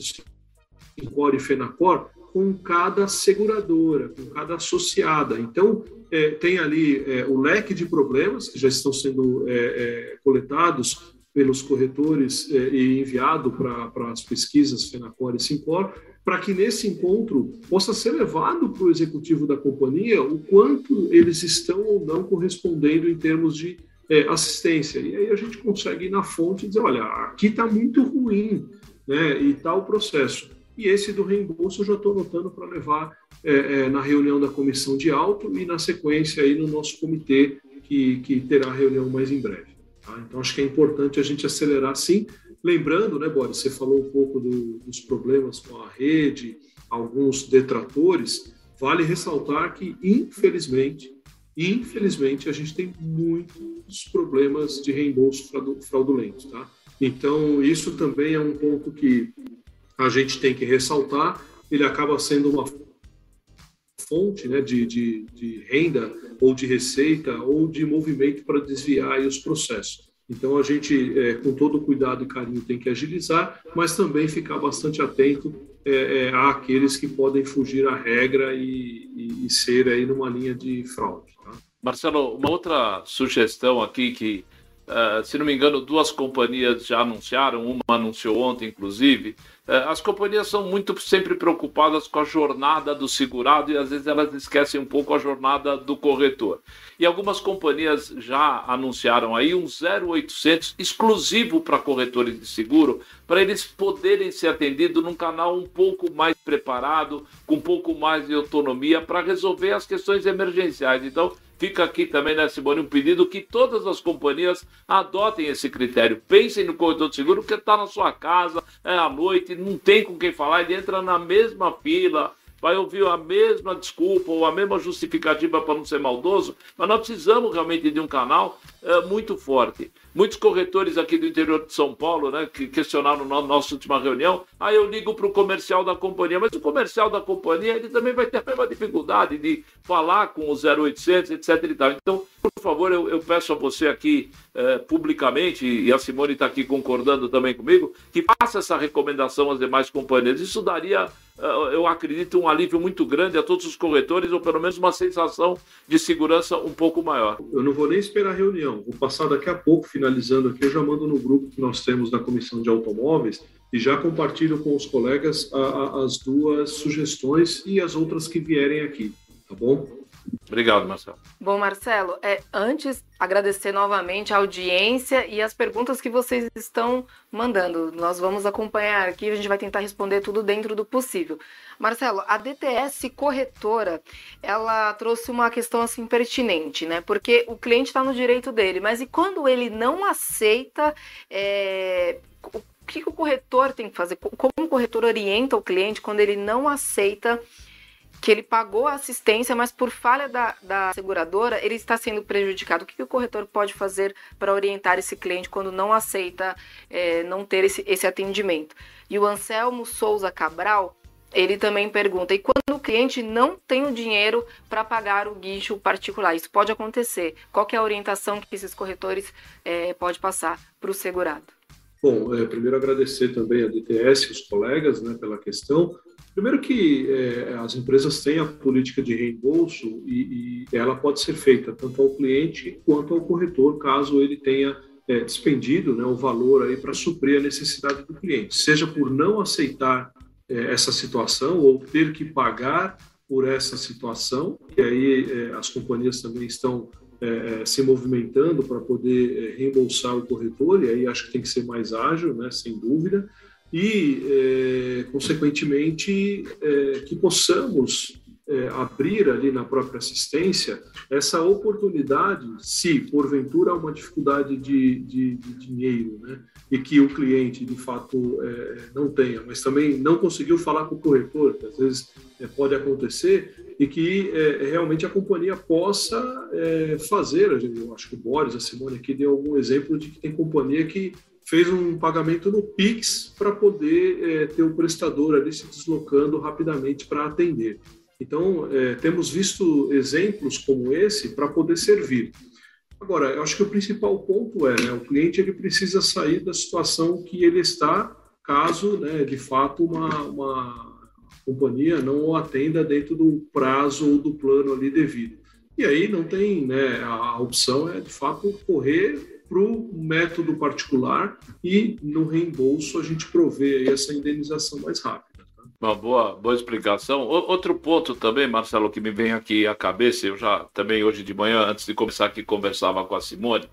Sincor e Fenacor, com cada seguradora, com cada associada. Então, é, tem ali é, o leque de problemas que já estão sendo é, é coletados pelos corretores é, e enviado para as pesquisas Fenacor e Simpor, para que nesse encontro possa ser levado para o executivo da companhia o quanto eles estão ou não correspondendo em termos de é, assistência. E aí a gente consegue ir na fonte e dizer, olha, aqui está muito ruim, né, e tal tá processo. E esse do reembolso eu já estou anotando para levar é, na reunião da comissão de auto e na sequência aí no nosso comitê que, que terá reunião mais em breve. Tá? Então acho que é importante a gente acelerar sim. Lembrando, né, Boris, você falou um pouco do, dos problemas com a rede, alguns detratores. Vale ressaltar que, infelizmente, infelizmente, a gente tem muitos problemas de reembolso fraudulento, tá? Então, isso também é um ponto que a gente tem que ressaltar, ele acaba sendo uma fonte né, de, de, de renda ou de receita ou de movimento para desviar os processos. Então a gente, é, com todo cuidado e carinho, tem que agilizar, mas também ficar bastante atento é, é, àqueles que podem fugir à regra e, e, e ser aí numa linha de fraude. Tá? Marcelo, uma outra sugestão aqui que Uh, se não me engano, duas companhias já anunciaram, uma anunciou ontem, inclusive. Uh, as companhias são muito sempre preocupadas com a jornada do segurado e às vezes elas esquecem um pouco a jornada do corretor. E algumas companhias já anunciaram aí um 0800 exclusivo para corretores de seguro, para eles poderem ser atendidos num canal um pouco mais preparado, com um pouco mais de autonomia para resolver as questões emergenciais. Então, Fica aqui também, né, Simone, um pedido que todas as companhias adotem esse critério. Pensem no corretor de seguro, porque está na sua casa, é à noite, não tem com quem falar, ele entra na mesma fila, vai ouvir a mesma desculpa ou a mesma justificativa para não ser maldoso, mas nós precisamos realmente de um canal é, muito forte. Muitos corretores aqui do interior de São Paulo, né, que questionaram na nossa última reunião, ah, eu ligo para o comercial da companhia, mas o comercial da companhia ele também vai ter a mesma dificuldade de falar com o 0800, etc. E tal. Então, por favor, eu, eu peço a você aqui eh, publicamente, e a Simone está aqui concordando também comigo, que faça essa recomendação às demais companhias. Isso daria, eu acredito, um alívio muito grande a todos os corretores, ou pelo menos uma sensação de segurança um pouco maior. Eu não vou nem esperar a reunião, vou passar daqui a pouco finalizando aqui, eu já mando no grupo que nós temos da Comissão de Automóveis e já compartilho com os colegas a, a, as duas sugestões e as outras que vierem aqui, tá bom? Obrigado, Marcelo. Bom, Marcelo, é, antes agradecer novamente a audiência e as perguntas que vocês estão mandando. Nós vamos acompanhar aqui, a gente vai tentar responder tudo dentro do possível. Marcelo, a DTS corretora, ela trouxe uma questão assim pertinente, né? Porque o cliente está no direito dele, mas e quando ele não aceita, é, o que o corretor tem que fazer? Como o corretor orienta o cliente quando ele não aceita que ele pagou a assistência, mas por falha da, da seguradora, ele está sendo prejudicado. O que, que o corretor pode fazer para orientar esse cliente quando não aceita é, não ter esse, esse atendimento? E o Anselmo Souza Cabral, ele também pergunta: e quando o cliente não tem o dinheiro para pagar o guincho particular? Isso pode acontecer. Qual é a orientação que esses corretores é, pode passar para o segurado? Bom, é, primeiro agradecer também a DTS, os colegas, né, pela questão. Primeiro que é, as empresas têm a política de reembolso e, e, ela pode ser feita tanto ao cliente quanto ao corretor, caso ele tenha é, despendido né, o valor aí para suprir a necessidade do cliente, seja por não aceitar é, essa situação ou ter que pagar por essa situação, e aí é, as companhias também estão é, é, se movimentando para poder reembolsar o corretor, e aí acho que tem que ser mais ágil, né, sem dúvida e, é, consequentemente, é, que possamos é, abrir ali na própria assistência essa oportunidade, se porventura há uma dificuldade de, de, de dinheiro, né? e que o cliente de fato é, não tenha, mas também não conseguiu falar com o corretor, que às vezes é, pode acontecer, e que é, realmente a companhia possa fazer. Eu acho que o Boris, a Simone aqui deu algum exemplo de que tem companhia que fez um pagamento no Pix para poder é, ter o prestador ali se deslocando rapidamente para atender. Então, é, temos visto exemplos como esse para poder servir. Agora, eu acho que o principal ponto é, né, o cliente ele precisa sair da situação que ele está, caso, né, de fato, uma, uma companhia não o atenda dentro do prazo ou do plano ali devido. E aí não tem, né, a opção é, de fato, correr para o método particular e no reembolso a gente provê essa indenização mais rápida. Uma boa, boa explicação. O, outro ponto também, Marcelo, que me vem aqui à cabeça, eu já também hoje de manhã, antes de começar aqui, conversava com a Simone.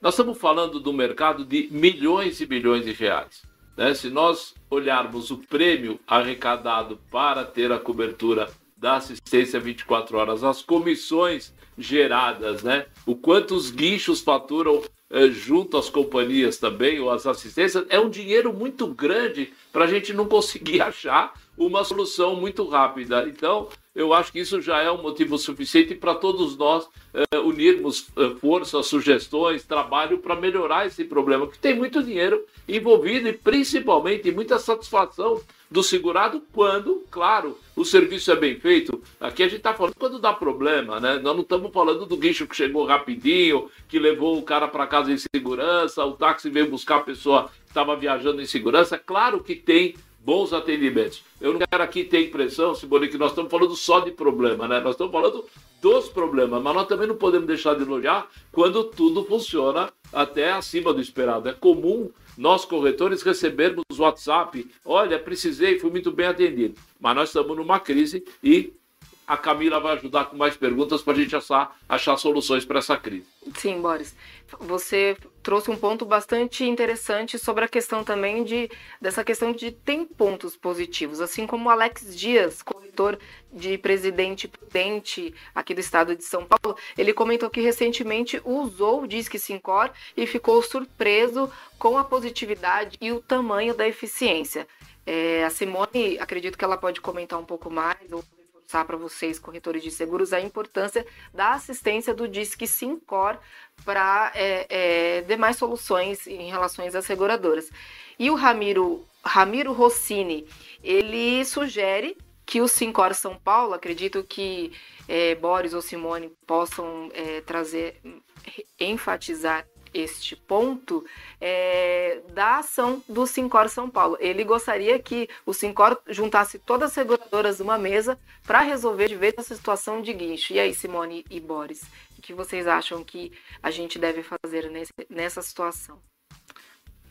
Nós estamos falando do mercado de milhões e milhões de reais. Né? Se nós olharmos o prêmio arrecadado para ter a cobertura da assistência 24 horas, as comissões geradas, né? o quanto os guinchos faturam junto às companhias também, ou às assistências, é um dinheiro muito grande para a gente não conseguir achar uma solução muito rápida. Então, eu acho que isso já é um motivo suficiente para todos nós eh, unirmos eh, forças, sugestões, trabalho para melhorar esse problema, que tem muito dinheiro envolvido e principalmente muita satisfação do segurado quando, claro, o serviço é bem feito. Aqui a gente está falando quando dá problema, né? Nós não estamos falando do guincho que chegou rapidinho, que levou o cara para casa em segurança, o táxi veio buscar a pessoa que estava viajando em segurança. Claro que tem bons atendimentos. Eu não quero aqui ter impressão, Simone, que nós estamos falando só de problema, né? Nós estamos falando dos problemas, mas nós também não podemos deixar de elogiar quando tudo funciona até acima do esperado. É comum nós, corretores, recebermos WhatsApp, olha, precisei, fui muito bem atendido. Mas nós estamos numa crise e a Camila vai ajudar com mais perguntas para a gente achar, achar soluções para essa crise. Sim, Boris. Você trouxe um ponto bastante interessante sobre a questão também de dessa questão de tem pontos positivos, assim como Alex Dias, corretor de Presidente Prudente aqui do estado de São Paulo, ele comentou que recentemente usou o Disque Sincor e ficou surpreso com a positividade e o tamanho da eficiência. É, a Simone, acredito que ela pode comentar um pouco mais ou reforçar para vocês, corretores de seguros, a importância da assistência do Disque Sincor para é, é, demais soluções em relação às seguradoras. E o Ramiro, Ramiro Rossini, ele sugere que o Sincor São Paulo, acredito que é, Boris ou Simone possam é, trazer, enfatizar este ponto é, da ação do Sincor São Paulo. Ele gostaria que o Sincor juntasse todas as seguradoras numa mesa para resolver de vez essa situação de guincho. E aí, Simone e Boris, o que vocês acham que a gente deve fazer nesse, nessa situação?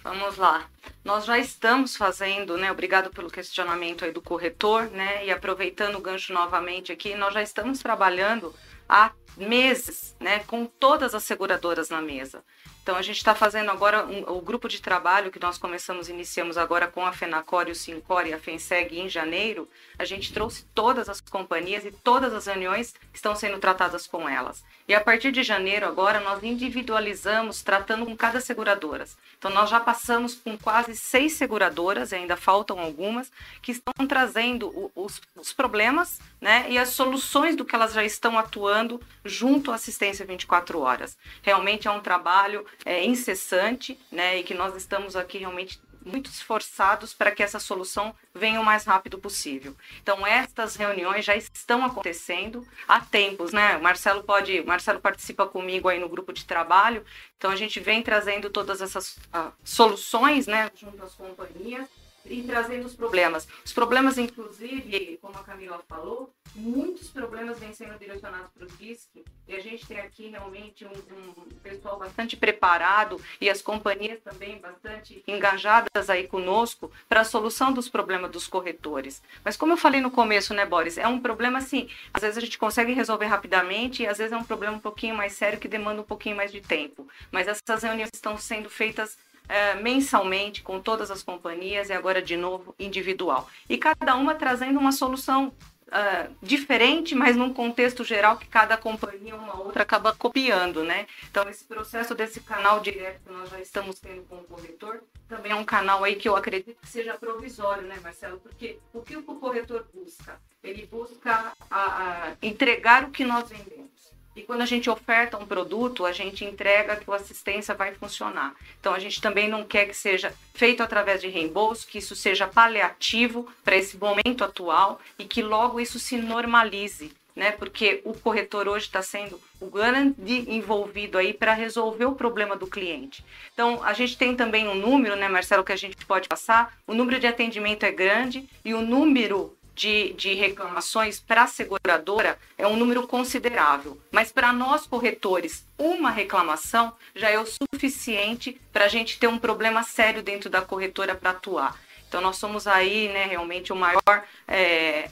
Vamos lá. Nós já estamos fazendo, né? Obrigado pelo questionamento aí do corretor, né? E aproveitando o gancho novamente aqui, nós já estamos trabalhando há meses, né? Com todas as seguradoras na mesa. Então, a gente está fazendo agora um, o grupo de trabalho que nós começamos, iniciamos agora com a FENACOR e o SINCOR e a FENSEG em janeiro. A gente trouxe todas as companhias e todas as reuniões estão sendo tratadas com elas. E a partir de janeiro, agora, nós individualizamos, tratando com cada seguradora. Então, nós já passamos com quase seis seguradoras, ainda faltam algumas, que estão trazendo os, os problemas né, e as soluções do que elas já estão atuando junto à assistência 24 horas. Realmente é um trabalho é, incessante né, e que nós estamos aqui realmente muito esforçados para que essa solução venha o mais rápido possível. Então, estas reuniões já estão acontecendo há tempos, né? O Marcelo pode, Marcelo participa comigo aí no grupo de trabalho, então a gente vem trazendo todas essas uh, soluções, né, junto às companhias e trazendo os problemas. Os problemas, inclusive, como a Camila falou, muitos problemas vêm sendo direcionados para o DISC e a gente tem aqui realmente um, um, pessoal bastante preparado e as companhias também bastante engajadas aí conosco para a solução dos problemas dos corretores. Mas como eu falei no começo, né, Boris, é um problema assim, às vezes a gente consegue resolver rapidamente e às vezes é um problema um pouquinho mais sério que demanda um pouquinho mais de tempo. Mas essas reuniões estão sendo feitas é, mensalmente com todas as companhias e agora de novo individual. E cada uma trazendo uma solução uh, diferente, mas num contexto geral que cada companhia uma outra acaba copiando, né? Então esse processo desse canal direto que nós já estamos tendo com o corretor também é um canal aí que eu acredito que seja provisório, né, Marcelo? Porque o que o corretor busca? Ele busca a, a entregar o que nós vendemos. E quando a gente oferta um produto, a gente entrega que a assistência vai funcionar. Então a gente também não quer que seja feito através de reembolso, que isso seja paliativo para esse momento atual e que logo isso se normalize. Né, porque o corretor hoje está sendo o grande envolvido aí para resolver o problema do cliente. Então, a gente tem também um número, né, Marcelo, que a gente pode passar. O número de atendimento é grande e o número de, de reclamações para a seguradora é um número considerável. Mas para nós corretores, uma reclamação já é o suficiente para a gente ter um problema sério dentro da corretora para atuar. Então nós somos aí, né, realmente o maior é,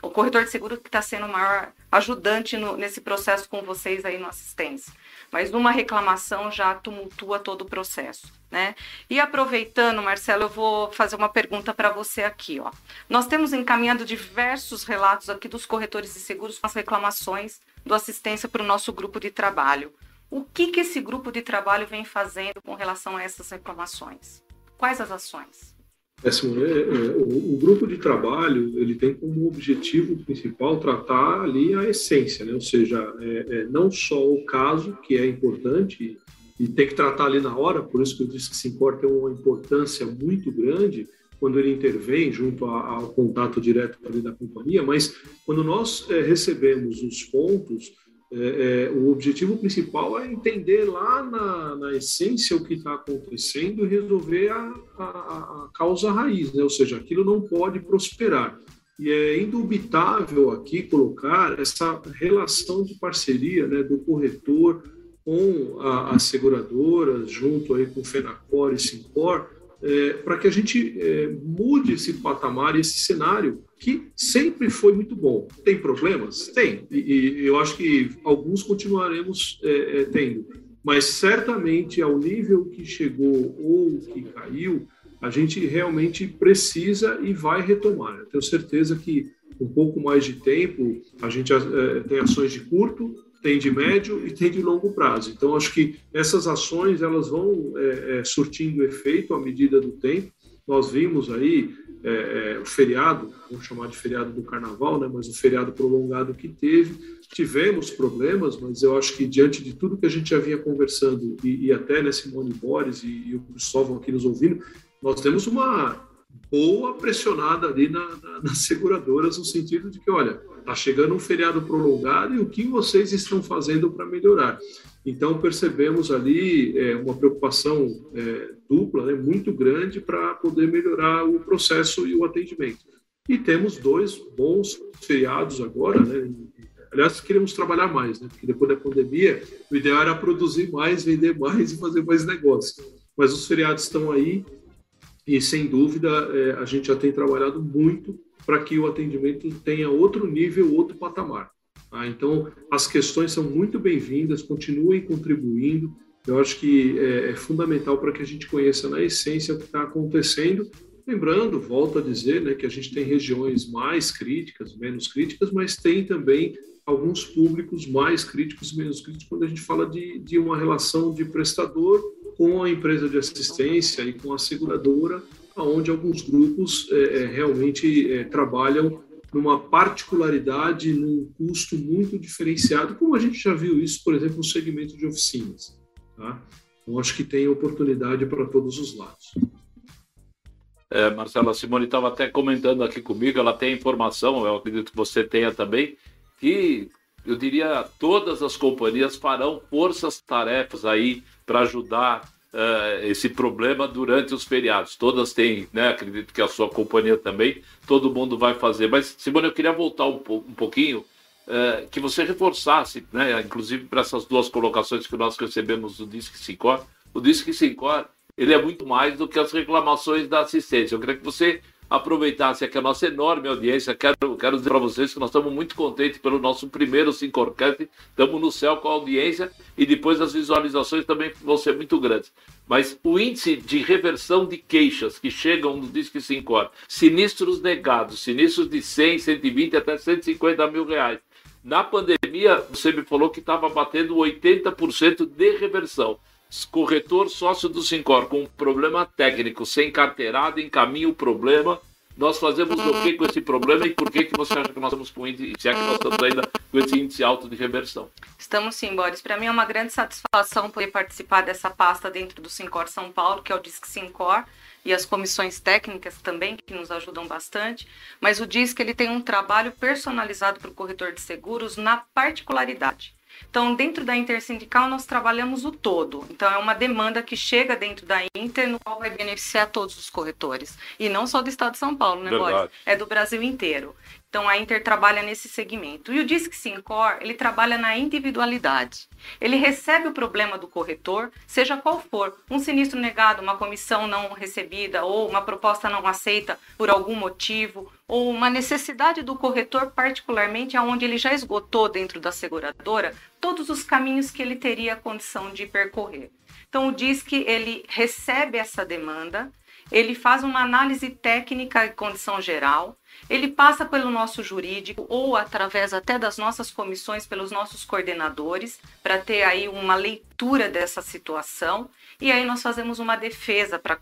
o corretor de seguro que está sendo o maior ajudante no, nesse processo com vocês aí no assistência. Mas uma reclamação já tumultua todo o processo. Né? E aproveitando, Marcelo, eu vou fazer uma pergunta para você aqui. Ó. Nós temos encaminhado diversos relatos aqui dos corretores de seguros com as reclamações do assistência para o nosso grupo de trabalho. O que, que esse grupo de trabalho vem fazendo com relação a essas reclamações? Quais as ações? É, Simone, é, é, o, o, grupo de trabalho ele tem como objetivo principal tratar ali a essência, né? ou seja, é, é não só o caso, que é importante, e tem que tratar ali na hora, por isso que eu disse que Sincor tem uma importância muito grande quando ele intervém junto ao contato direto ali da companhia, mas quando nós é, recebemos os pontos, é, é, o objetivo principal é entender lá na, na essência o que está acontecendo e resolver a, a, a causa raiz, né? ou seja, aquilo não pode prosperar. E é indubitável aqui colocar essa relação de parceria né, do corretor com as seguradoras, junto aí com o FENACOR e SINCOR, é, para que a gente é, mude esse patamar e esse cenário que sempre foi muito bom. Tem problemas? Tem. E, e eu acho que alguns continuaremos é, é tendo. Mas certamente, ao nível que chegou ou que caiu, a gente realmente precisa e vai retomar. Eu tenho certeza que um pouco mais de tempo, a gente é, tem ações de curto, tem de médio e tem de longo prazo. Então, acho que essas ações elas vão é, é, surtindo efeito à medida do tempo. Nós vimos aí é, é, o feriado, vamos chamar de feriado do Carnaval, né, mas o feriado prolongado que teve. Tivemos problemas, mas eu acho que diante de tudo que a gente já vinha conversando e, e até né, Simone Boris e, e o Cristóvão aqui nos ouvindo, nós temos uma boa pressionada ali na, na, nas seguradoras no sentido de que, olha, Está chegando um feriado prolongado e o que vocês estão fazendo para melhorar? Então, percebemos ali é, uma preocupação é, dupla, né, muito grande, para poder melhorar o processo e o atendimento. E temos dois bons feriados agora, né? Aliás, queremos trabalhar mais, né? Porque depois da pandemia, o ideal era produzir mais, vender mais e fazer mais negócio. Mas os feriados estão aí e, sem dúvida, é, a gente já tem trabalhado muito para que o atendimento tenha outro nível, outro patamar. Tá? Então, as questões são muito bem-vindas, continuem contribuindo. Eu acho que é, é fundamental para que a gente conheça na essência o que está acontecendo. Lembrando, volto a dizer, né, que a gente tem regiões mais críticas, menos críticas, mas tem também alguns públicos mais críticos e menos críticos quando a gente fala de, de uma relação de prestador com a empresa de assistência e com a seguradora onde alguns grupos é, é, realmente é, trabalham numa particularidade, num custo muito diferenciado, como a gente já viu isso, por exemplo, no segmento de oficinas. Tá? Então, acho que tem oportunidade para todos os lados. É, Marcela, Simone estava até comentando aqui comigo, ela tem informação, eu acredito que você tenha também, que eu diria todas as companhias farão forças-tarefas aí para ajudar uh, esse problema durante os feriados. Todas têm, né? Acredito que a sua companhia também, todo mundo vai fazer. Mas, Simone, eu queria voltar um, um pouquinho, uh, que você reforçasse, né? Inclusive para essas duas colocações que nós recebemos do Disque Sincor. O Disque Sincor, ele é muito mais do que as reclamações da assistência. Eu queria que você aproveitasse aqui a nossa enorme audiência. Quero, quero dizer para vocês que nós estamos muito contentes pelo nosso primeiro Sincorcast. Estamos no céu com a audiência e depois as visualizações também vão ser muito grandes. Mas o índice de reversão de queixas que chegam no Disque Sincor, sinistros negados, sinistros de 100, 120 até 150 mil reais. Na pandemia, você me falou que estava batendo 80% de reversão corretor sócio do Sincor com um problema técnico, sem carteirada, encaminha o problema. Nós fazemos o que com esse problema e por que, que você acha que nós estamos com índice, se é que nós estamos ainda com esse índice alto de reversão? Estamos sim, Boris. Para mim é uma grande satisfação poder participar dessa pasta dentro do Sincor São Paulo, que é o DISC Sincor, e as comissões técnicas também, que nos ajudam bastante. Mas o DISC ele tem um trabalho personalizado para o corretor de seguros na particularidade. Então, dentro da intersindical, nós trabalhamos o todo. Então, é uma demanda que chega dentro da Inter, no qual vai beneficiar todos os corretores. E não só do estado de São Paulo, né, Boris? É do Brasil inteiro. Então a Inter trabalha nesse segmento. E o Disque Sincor, ele trabalha na individualidade. Ele recebe o problema do corretor, seja qual for, um sinistro negado, uma comissão não recebida ou uma proposta não aceita por algum motivo, ou uma necessidade do corretor particularmente aonde ele já esgotou dentro da seguradora todos os caminhos que ele teria condição de percorrer. Então o Disque ele recebe essa demanda, ele faz uma análise técnica e condição geral, ele passa pelo nosso jurídico ou através até das nossas comissões, pelos nossos coordenadores, para ter aí uma leitura dessa situação e aí nós fazemos uma defesa para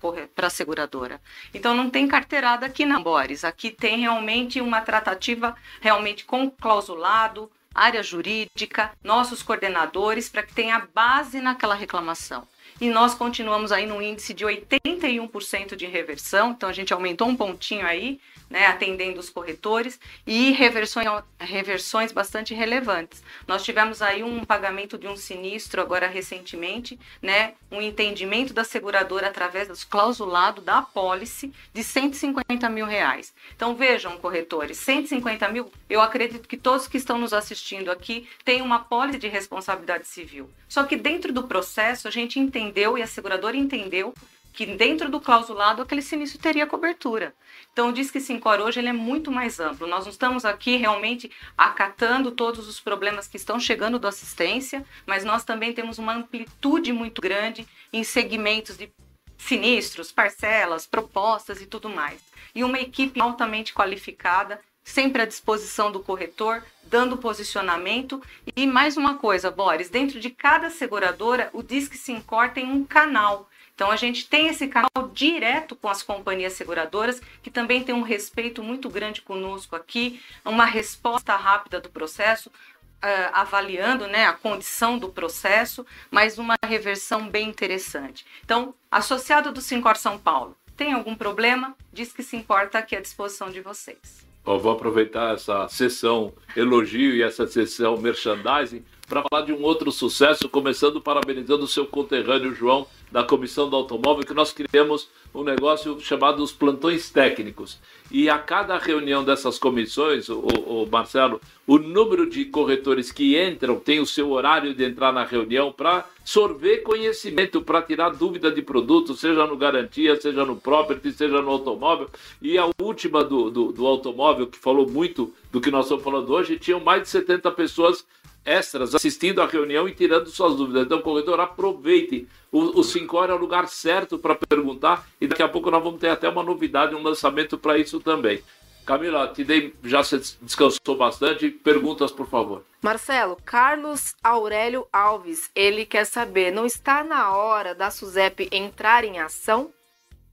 a seguradora. Então não tem carteirada aqui não, Boris. Aqui tem realmente uma tratativa realmente com clausulado, área jurídica, nossos coordenadores, para que tenha base naquela reclamação e nós continuamos aí no índice de 81% de reversão, então a gente aumentou um pontinho aí, né, atendendo os corretores e reversões, reversões bastante relevantes. Nós tivemos aí um pagamento de um sinistro agora recentemente, né, um entendimento da seguradora através dos clausulados da apólice de 150 mil reais. Então vejam, corretores, 150 mil, eu acredito que todos que estão nos assistindo aqui têm uma apólice de responsabilidade civil. Só que dentro do processo a gente entendeu e a seguradora entendeu que dentro do clausulado aquele sinistro teria cobertura. Então, diz que Sincor hoje ele é muito mais amplo. Nós não estamos aqui realmente acatando todos os problemas que estão chegando da assistência, mas nós também temos uma amplitude muito grande em segmentos de sinistros, parcelas, propostas e tudo mais. E uma equipe altamente qualificada, sempre à disposição do corretor, dando posicionamento. E mais uma coisa, Boris, dentro de cada seguradora, o Disque Sincor tem um canal então a gente tem esse canal direto com as companhias seguradoras, que também tem um respeito muito grande conosco aqui, uma resposta rápida do processo, Uh, avaliando né, a condição do processo, mas uma reversão bem interessante. Então, associado do Sincor São Paulo, tem algum problema? Diz que se importa aqui à disposição de vocês. Eu vou aproveitar essa sessão elogio e essa sessão merchandising para falar de um outro sucesso, começando parabenizando o seu conterrâneo João da Comissão do Automóvel, que nós criamos um negócio chamado os plantões técnicos. E a cada reunião dessas comissões, o, o Marcelo, o número de corretores que entram tem o seu horário de entrar na reunião para sorver conhecimento, para tirar dúvida de produto, seja no garantia, seja no property, seja no automóvel. E a última do, do, do automóvel, que falou muito do que nós estamos falando hoje, tinham mais de 70 pessoas extras assistindo à reunião e tirando suas dúvidas. Então, corretor, aproveite. O, o Sincor é o lugar certo para perguntar e daqui a pouco nós vamos ter até uma novidade, um lançamento para isso também. Camila, te dei, já se descansou bastante. Perguntas, por favor. Marcelo, Carlos Aurélio Alves, ele quer saber, não está na hora da SUSEP entrar em ação?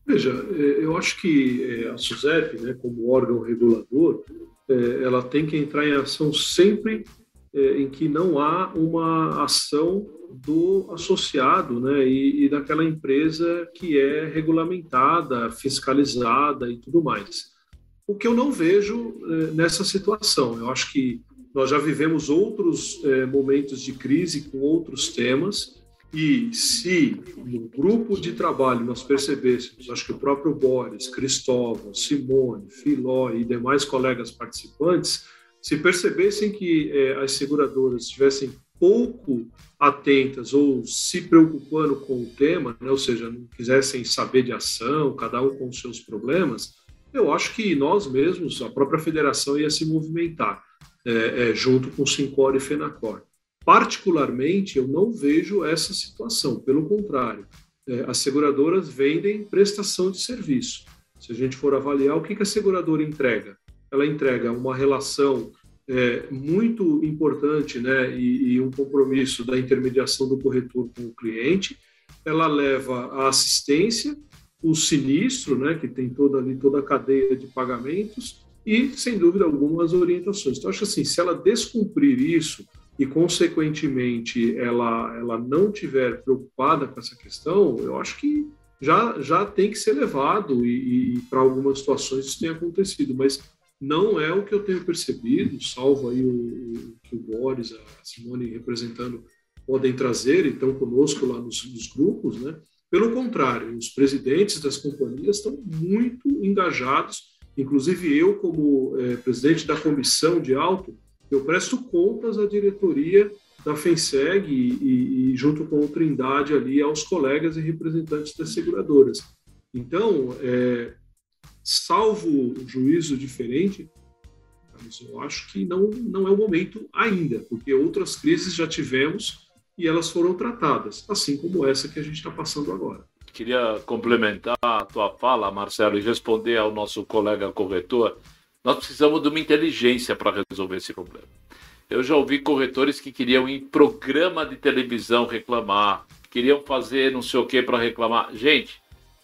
Veja, é, eu acho que é, a SUSEP, né, como órgão regulador, é, ela tem que entrar em ação sempre é, em que não há uma ação do associado né, e, e, daquela empresa que é regulamentada, fiscalizada e tudo mais. O que eu não vejo é, nessa situação. Eu acho que nós já vivemos outros é, momentos de crise com outros temas, e se no grupo de trabalho nós percebêssemos, acho que o próprio Boris, Cristóvão, Simone, Filó e demais colegas participantes, se percebessem que é, as seguradoras estivessem pouco atentas ou se preocupando com o tema, né, ou seja, não quisessem saber de ação, cada um com os seus problemas, eu acho que nós mesmos, a própria federação ia se movimentar é, é, junto com o Sincor e Fenacor. Particularmente, eu não vejo essa situação, pelo contrário, é, as seguradoras vendem prestação de serviço. Se a gente for avaliar, o que, que a seguradora entrega? Ela entrega uma relação é, muito importante né, e, e, um compromisso da intermediação do corretor com o cliente. Ela leva a assistência, o sinistro, né, que tem toda ali toda a cadeia de pagamentos e, sem dúvida, algumas orientações. Então, acho assim, se ela descumprir isso e, consequentemente, ela, ela não tiver preocupada com essa questão, eu acho que já, já tem que ser levado e, e para algumas situações isso tem acontecido, mas não é o que eu tenho percebido, salvo aí o, que o Boris, a Simone representando podem trazer e estão conosco lá nos, nos grupos, né? Pelo contrário, os presidentes das companhias estão muito engajados, inclusive eu, como é, presidente da comissão de auto, eu presto contas à diretoria da FENSEG e, e, e, junto com o Trindade ali aos colegas e representantes das seguradoras. Então, é, salvo juízo diferente, eu acho que não, não é o momento ainda, porque outras crises já tivemos e elas foram tratadas, assim como essa que a gente está passando agora. Queria complementar a tua fala, Marcelo, e responder ao nosso colega corretor. Nós precisamos de uma inteligência para resolver esse problema. Eu já ouvi corretores que queriam em programa de televisão reclamar, queriam fazer não sei o que para reclamar. Gente,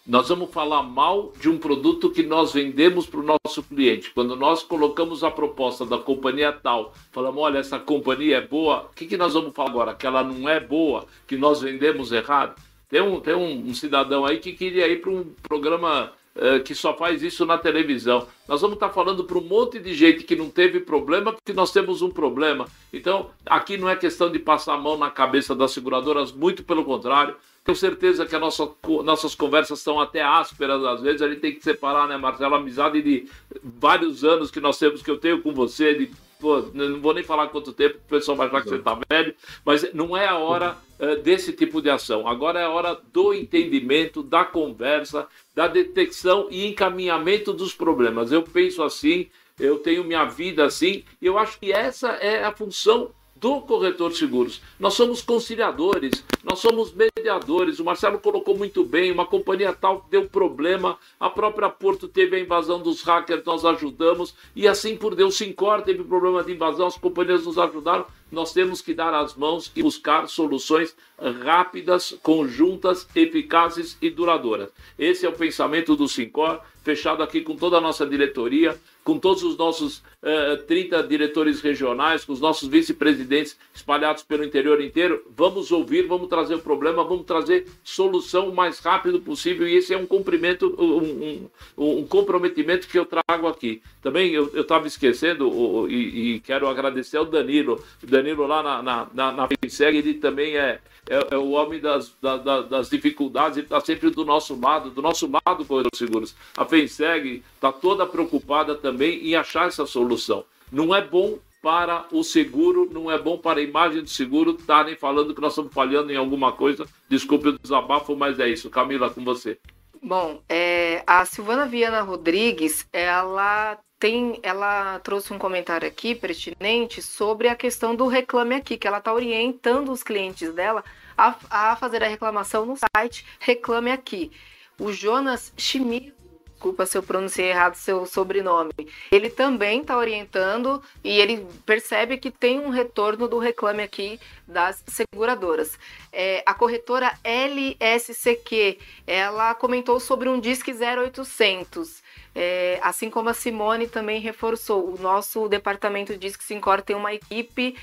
nós vamos falar mal de um produto que nós vendemos para o nosso cliente. Quando nós colocamos a proposta da companhia tal, falamos, olha, essa companhia é boa, o que, que nós vamos falar agora? Que ela não é boa, que nós vendemos errado? Tem um, tem um, um cidadão aí que queria ir para um programa uh, que só faz isso na televisão. Nós vamos estar tá falando para um monte de gente que não teve problema, porque nós temos um problema. Então, aqui não é questão de passar a mão na cabeça das seguradoras, muito pelo contrário. Tenho certeza que nossa, nossas conversas são até ásperas às vezes. A gente tem que separar, né, Marcelo? A amizade de vários anos que nós temos, que eu tenho com você, de pô, não vou nem falar quanto tempo, o pessoal vai achar que você está velho, mas não é a hora uh, desse tipo de ação. Agora é a hora do entendimento, da conversa, da detecção e encaminhamento dos problemas. Eu penso assim, eu tenho minha vida assim, e eu acho que essa é a função do corretor de seguros. Nós somos conciliadores, nós somos mediadores. O Marcelo colocou muito bem, uma companhia tal deu problema, a própria Porto teve a invasão dos hackers, nós ajudamos, e assim por Deus, Sincor teve problema de invasão, as companhias nos ajudaram. Nós temos que dar as mãos e buscar soluções rápidas, conjuntas, eficazes e duradouras. Esse é o pensamento do Sincor, fechado aqui com toda a nossa diretoria, com todos os nossos uh, 30 diretores regionais, com os nossos vice-presidentes espalhados pelo interior inteiro. Vamos ouvir, vamos trazer o problema, vamos trazer solução o mais rápido possível. E esse é um cumprimento, um, um, um comprometimento que eu trago aqui. Também eu estava esquecendo o, e, e, quero agradecer ao Danilo. O Danilo lá na, na, na, na ele também é, é, é, o homem das, da, das dificuldades, ele está sempre do nosso lado, do nosso lado, Corredor Seguros. A FENSEG está toda preocupada também em achar essa solução. Não é bom para o seguro, não é bom para a imagem do seguro estarem falando que nós estamos falhando em alguma coisa. Desculpe o desabafo, mas é isso. Camila, com você. Bom, é, a Silvana Viana Rodrigues, ela tem, ela trouxe um comentário aqui pertinente sobre a questão do reclame aqui, que ela está orientando os clientes dela a, a fazer a reclamação no site Reclame Aqui. O Jonas Schmidt desculpa se eu pronunciei errado seu sobrenome. Ele também está orientando e ele percebe que tem um retorno do reclame aqui das seguradoras. É, a corretora LSCQ, ela comentou sobre um Disque 0800. É, assim como a Simone também reforçou, o nosso departamento de Disque Sincor tem uma equipe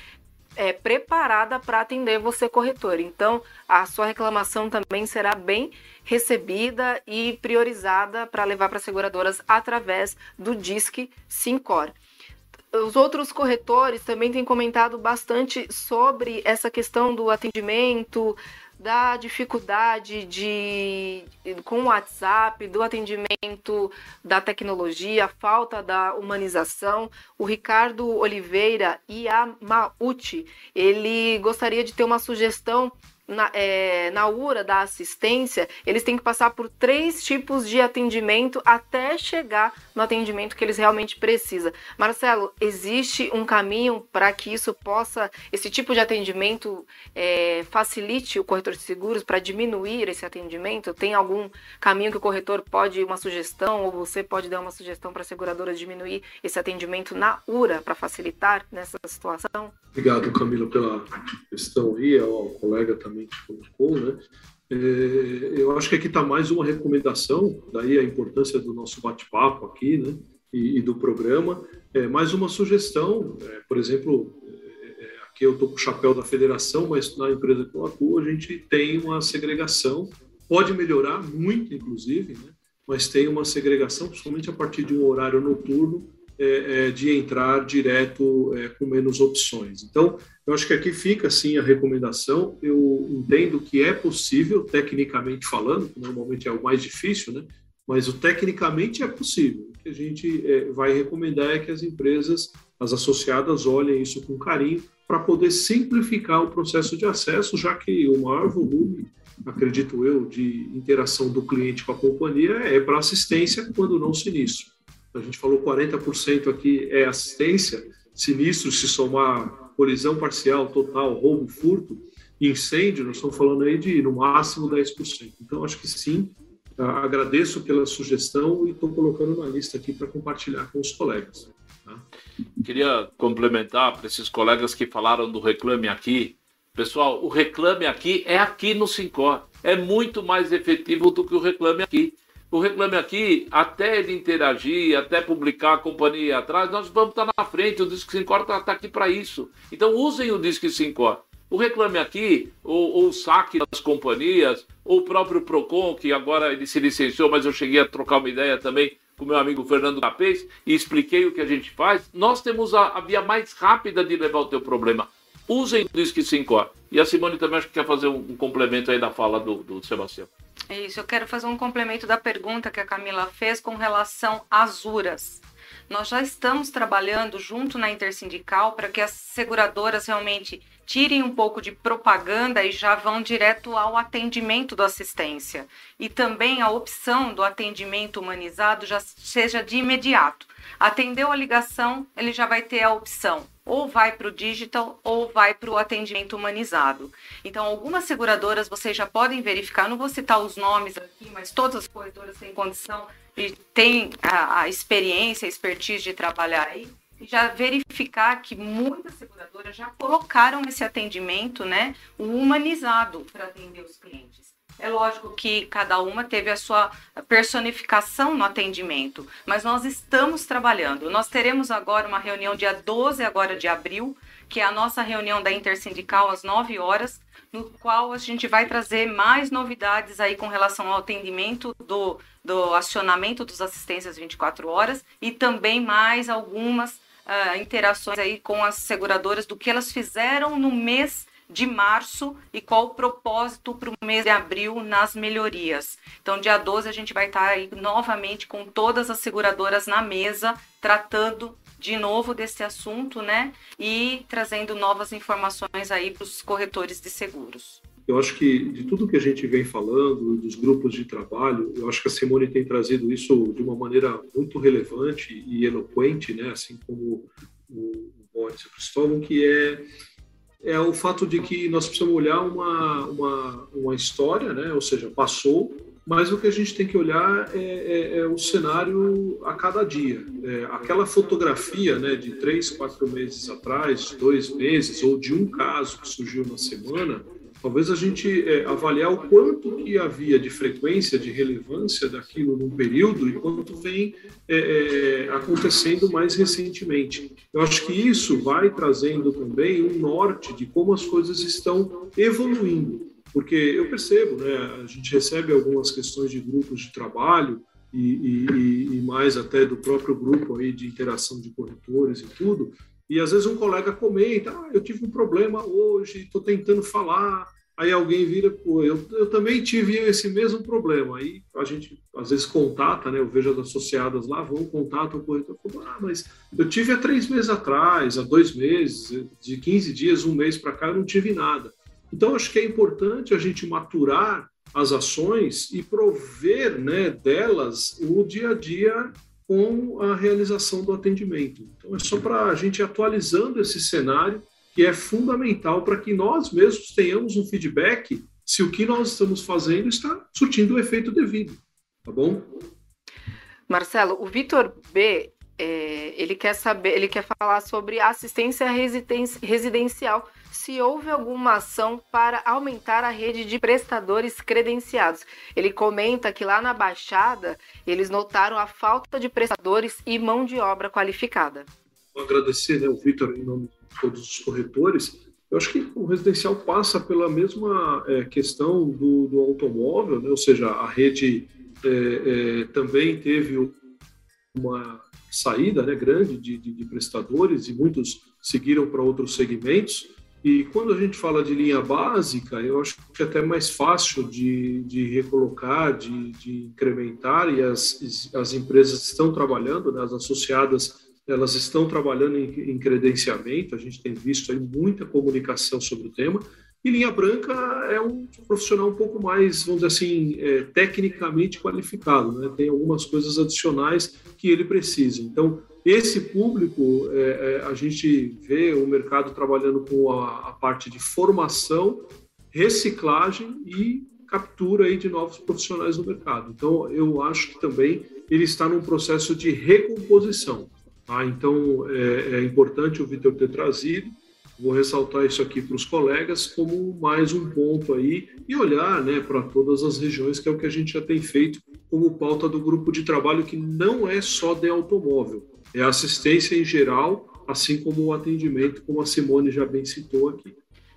é, preparada para atender você, corretor. Então, a sua reclamação também será bem recebida e priorizada para levar para seguradoras através do Disque Sincor. Os outros corretores também têm comentado bastante sobre essa questão do atendimento, da dificuldade de com o WhatsApp, do atendimento da tecnologia, falta da humanização. O Ricardo Oliveira e a Mauti, ele gostaria de ter uma sugestão na, é, na URA da assistência, eles têm que passar por três tipos de atendimento até chegar no atendimento que eles realmente precisam. Marcelo, existe um caminho para que isso possa, esse tipo de atendimento é, facilite o corretor de seguros para diminuir esse atendimento? Tem algum caminho que o corretor pode, uma sugestão, ou você pode dar uma sugestão para a seguradora diminuir esse atendimento na URA para facilitar nessa situação? Obrigado, Camila, pela questão aí, ao colega também colocou, né? É, eu acho que aqui está mais uma recomendação, daí a importância do nosso bate-papo aqui, né? E, e, do programa, é, mais uma sugestão, é, por exemplo, é, é, aqui eu estou com o chapéu da federação, mas na empresa que eu atuo a gente tem uma segregação, pode melhorar muito, inclusive, né? mas tem uma segregação, principalmente a partir de um horário noturno, é, é, de entrar direto é, com menos opções. Então, eu acho que aqui fica assim a recomendação. Eu entendo que é possível, tecnicamente falando, normalmente é o mais difícil, né? Mas o tecnicamente é possível. O que a gente é, vai recomendar é que as empresas, as associadas, olhem isso com carinho para poder simplificar o processo de acesso, já que o maior volume, acredito eu, de interação do cliente com a companhia é para assistência, quando não sinistro a gente falou 40% aqui é assistência, sinistro se somar colisão parcial, total, roubo, furto, incêndio, nós estamos falando aí de no máximo 10%. Então, acho que sim, agradeço pela sugestão e estou colocando na lista aqui para compartilhar com os colegas. Tá? Queria complementar para esses colegas que falaram do Reclame Aqui. Pessoal, o Reclame Aqui é aqui no Sincor. É muito mais efetivo do que o Reclame Aqui o Reclame Aqui, até ele interagir, até publicar a companhia atrás, nós vamos estar na frente. O Disque 5 está tá aqui para isso. Então usem o Disque 5 O Reclame Aqui, ou, ou, o saque das companhias, ou o próprio PROCON, que agora ele se licenciou, mas eu cheguei a trocar uma ideia também com meu amigo Fernando Capês e expliquei o que a gente faz. Nós temos a, a via mais rápida de levar o teu problema. Usem o Disque 5 E a Simone também acho que quer fazer um, um complemento aí da fala do, do Sebastião. Isso, eu quero fazer um complemento da pergunta que a Camila fez com relação às URAS. Nós já estamos trabalhando junto na Intersindical para que as seguradoras realmente tirem um pouco de propaganda e já vão direto ao atendimento da assistência. E também a opção do atendimento humanizado já seja de imediato. Atendeu a ligação, ele já vai ter a opção ou vai para o digital ou vai para o atendimento humanizado. Então, algumas seguradoras vocês já podem verificar, não vou citar os nomes aqui, mas todas as corretoras têm condição e têm a, a experiência, a expertise de trabalhar aí e já verificar que muitas seguradoras já colocaram esse atendimento, né, humanizado para atender os clientes. É lógico que cada uma teve a sua personificação no atendimento, mas nós estamos trabalhando. Nós teremos agora uma reunião dia 12 agora de abril, que é a nossa reunião da Intersindical às 9 horas, no qual a gente vai trazer mais novidades aí com relação ao atendimento do, do acionamento dos assistências 24 horas e também mais algumas uh, interações aí com as seguradoras do que elas fizeram no mês de março e qual o propósito para o mês de abril nas melhorias. Então, dia 12, a gente vai estar aí novamente com todas as seguradoras na mesa, tratando de novo desse assunto, né? E trazendo novas informações aí para os corretores de seguros. Eu acho que de tudo que a gente vem falando, dos grupos de trabalho, eu acho que a Simone tem trazido isso de uma maneira muito relevante e eloquente, né? Assim como o Boris Cristóvão, que é é o fato de que nós precisamos olhar uma, uma, uma história, né? ou seja, passou, mas o que a gente tem que olhar é, é, é o cenário a cada dia. É, aquela fotografia né, de três, quatro meses atrás, dois meses, ou de um caso que surgiu na semana, Talvez a gente é, avaliar o quanto que havia de frequência, de relevância daquilo num período e quanto vem é, é, acontecendo mais recentemente. Eu acho que isso vai trazendo também um norte de como as coisas estão evoluindo, porque eu percebo, né, a gente recebe algumas questões de grupos de trabalho e, e, e mais até do próprio grupo aí de interação de corretores e tudo, e às vezes um colega comenta, ah, eu tive um problema hoje, estou tentando falar. Aí alguém vira, pô, eu, eu também tive esse mesmo problema. Aí a gente às vezes contata, né? Eu vejo as associadas lá, vão, contatam o corretor, ah, mas eu tive há três meses atrás, há dois meses, de 15 dias, um mês para cá, eu não tive nada. Então, acho que é importante a gente maturar as ações e prover né, delas o dia a dia com a realização do atendimento. Então, é só para a gente atualizando esse cenário, que é fundamental para que nós mesmos tenhamos um feedback se o que nós estamos fazendo está surtindo o efeito devido. Tá bom? Marcelo, o Vitor B é, ele quer saber, ele quer falar sobre assistência residencial. Se houve alguma ação para aumentar a rede de prestadores credenciados. Ele comenta que lá na Baixada eles notaram a falta de prestadores e mão de obra qualificada. Vou agradecer né, o Vitor em nome de todos os corretores. Eu acho que o residencial passa pela mesma é, questão do, do automóvel, né? ou seja, a rede é, é, também teve uma saída né, grande de, de, de prestadores e muitos seguiram para outros segmentos. E quando a gente fala de linha básica, eu acho que é até mais fácil de, de recolocar, de, de incrementar, e as, as empresas estão trabalhando, né, as associadas elas estão trabalhando em, em credenciamento, a gente tem visto aí muita comunicação sobre o tema, e linha branca é um profissional um pouco mais, vamos dizer assim, é, tecnicamente qualificado, né? tem algumas coisas adicionais que ele precisa. Então, esse público, é, é, a gente vê o mercado trabalhando com a, a, parte de formação, reciclagem e captura aí de novos profissionais no mercado. Então, eu acho que também ele está num processo de recomposição. Tá? Então, é, é importante o Vitor ter trazido Vou ressaltar isso aqui para os colegas como mais um ponto aí e olhar né, para todas as regiões, que é o que a gente já tem feito como pauta do grupo de trabalho, que não é só de automóvel, é assistência em geral, assim como o atendimento, como a Simone já bem citou aqui.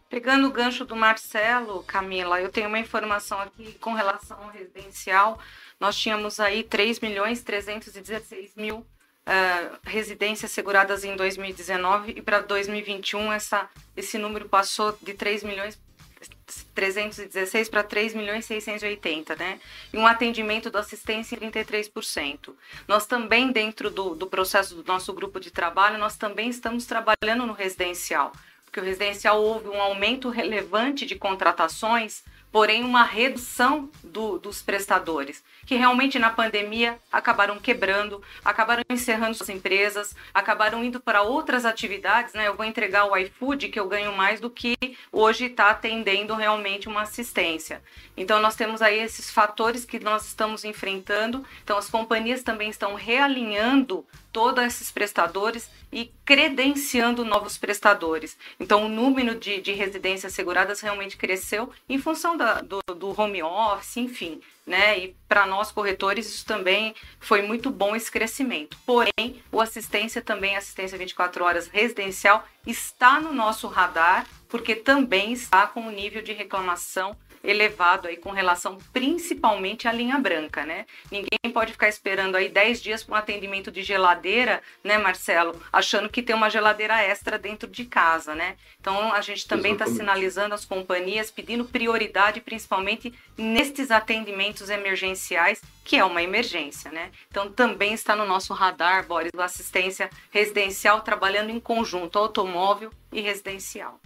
Pegando o gancho do Marcelo, Camila, eu tenho uma informação aqui com relação ao residencial. Nós tínhamos aí 3 milhões 316 mil uh, residências seguradas em 2019 e para 2021 essa, esse número passou de 3 milhões 316 para 3 milhões 680, né? E um atendimento da assistência em 33%. Nós também, dentro do, do processo do nosso grupo de trabalho, nós também estamos trabalhando no residencial, porque o residencial houve um aumento relevante de contratações porém uma redução do, dos prestadores, que realmente na pandemia acabaram quebrando, acabaram encerrando suas empresas, acabaram indo para outras atividades, né? Eu vou entregar o iFood que eu ganho mais do que hoje está atendendo realmente uma assistência. Então nós temos aí esses fatores que nós estamos enfrentando. Então as companhias também estão realinhando todos esses prestadores e credenciando novos prestadores. Então, o número de, de residências seguradas realmente cresceu em função da, do, do home office, enfim. Né? E para nós corretores isso também foi muito bom esse crescimento. Porém, o assistência também, assistência 24 horas residencial, está no nosso radar, porque também está com o nível de reclamação elevado aí com relação principalmente à linha branca, né? Ninguém pode ficar esperando aí 10 dias para um atendimento de geladeira, né, Marcelo? Achando que tem uma geladeira extra dentro de casa, né? Então a gente também está sinalizando as companhias, pedindo prioridade principalmente nestes atendimentos emergenciais, que é uma emergência, né? Então também está no nosso radar, Boris, a assistência residencial trabalhando em conjunto, automóvel e residencial.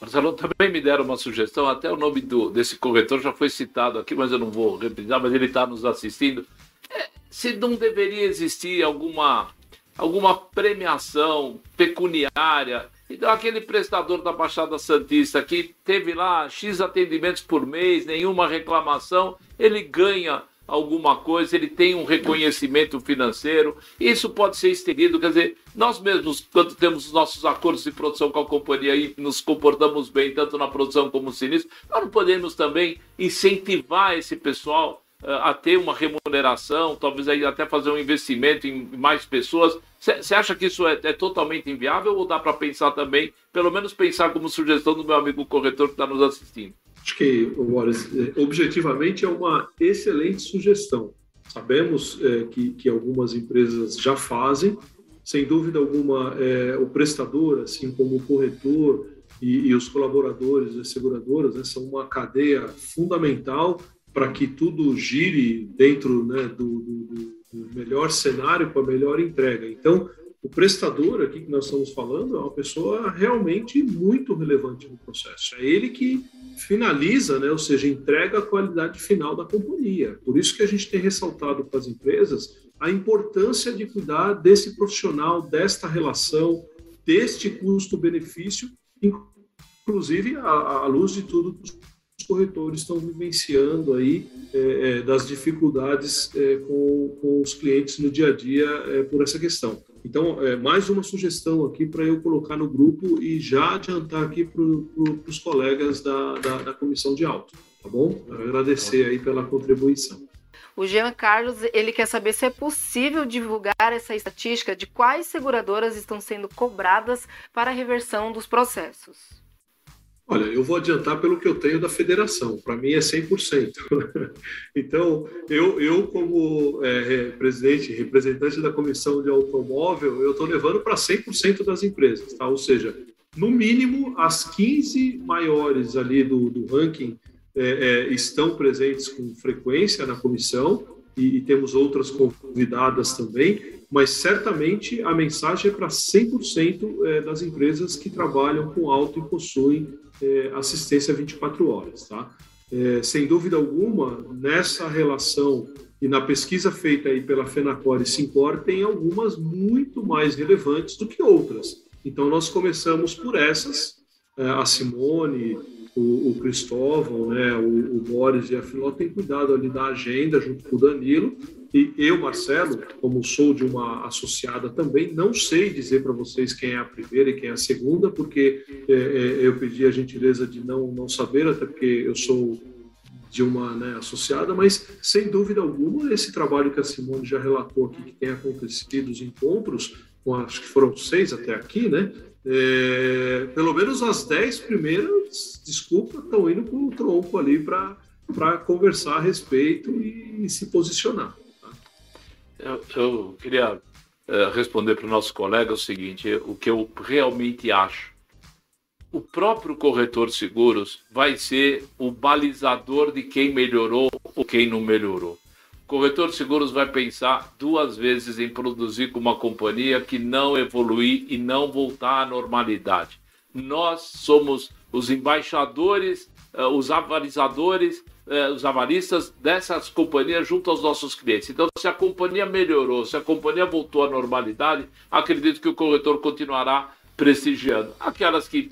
Marcelo, também me deram uma sugestão, até o nome do, desse corretor já foi citado aqui, mas eu não vou repetir, mas ele está nos assistindo. É, se não deveria existir alguma, alguma premiação pecuniária, então aquele prestador da Baixada Santista que teve lá X atendimentos por mês, nenhuma reclamação, ele ganha alguma coisa, ele tem um reconhecimento financeiro. Isso pode ser estendido, quer dizer, nós mesmos, quando temos os nossos acordos de produção com a companhia e nos comportamos bem, tanto na produção como no sinistro, nós não podemos também incentivar esse pessoal uh, a ter uma remuneração, talvez aí até fazer um investimento em mais pessoas. Você acha que isso é, é, totalmente inviável ou dá para pensar também, pelo menos pensar como sugestão do meu amigo corretor que está nos assistindo? Acho que, Boris, é, objetivamente é uma excelente sugestão. Sabemos é, que, que algumas empresas já fazem, sem dúvida alguma, é, o prestador, assim como o corretor e, e os colaboradores das seguradoras, né, são uma cadeia fundamental para que tudo gire dentro né, do, do, do melhor cenário para a melhor entrega. Então, o prestador aqui que nós estamos falando é uma pessoa realmente muito relevante no processo. É ele que finaliza, né, ou seja, entrega a qualidade final da companhia. Por isso que a gente tem ressaltado para as empresas a importância de cuidar desse profissional, desta relação, deste custo-benefício, inclusive à, luz de tudo que os corretores estão vivenciando aí é, é, das dificuldades é, com, com, os clientes no dia a dia é, por essa questão. Então, é, mais uma sugestão aqui para eu colocar no grupo e já adiantar aqui para pro, os colegas da, da, da, comissão de auto, tá bom? Agradecer aí pela contribuição. O Jean Carlos ele quer saber se é possível divulgar essa estatística de quais seguradoras estão sendo cobradas para a reversão dos processos. Olha, eu vou adiantar pelo que eu tenho da federação, para mim é 100%. então, eu, eu como é, presidente, representante da comissão de automóvel, eu estou levando para 100% das empresas, tá? ou seja, no mínimo, as 15 maiores ali do, do ranking é, é, estão presentes com frequência na comissão e, e temos outras convidadas também, mas certamente a mensagem é para 100% é, das empresas que trabalham com auto e possuem é, assistência 24 horas. Tá? É, sem dúvida alguma, nessa relação e na pesquisa feita aí pela Fenacor e Sincor, tem algumas muito mais relevantes do que outras. Então, nós começamos por essas, é, a Simone, o, o Cristóvão, né, o, o Boris e a Filó têm cuidado ali da agenda junto com o Danilo, e eu, Marcelo, como sou de uma associada também, não sei dizer para vocês quem é a primeira e quem é a segunda, porque é, é, eu pedi a gentileza de não, não saber, até porque eu sou de uma né, associada, mas sem dúvida alguma, esse trabalho que a Simone já relatou aqui, que tem acontecido, os encontros, com, acho que foram seis até aqui, né? É, pelo menos as dez primeiras, desculpa, estão indo com o tronco ali para conversar a respeito e, e se posicionar. Eu, eu queria uh, responder para o nosso colega o seguinte: o que eu realmente acho. O próprio corretor de seguros vai ser o balizador de quem melhorou ou quem não melhorou. O corretor de seguros vai pensar duas vezes em produzir com uma companhia que não evoluir e não voltar à normalidade. Nós somos os embaixadores, uh, os avalizadores eh, os avaristas dessas companhias junto aos nossos clientes. Então, se a companhia melhorou, se a companhia voltou à normalidade, acredito que o corretor continuará prestigiando. Aquelas que,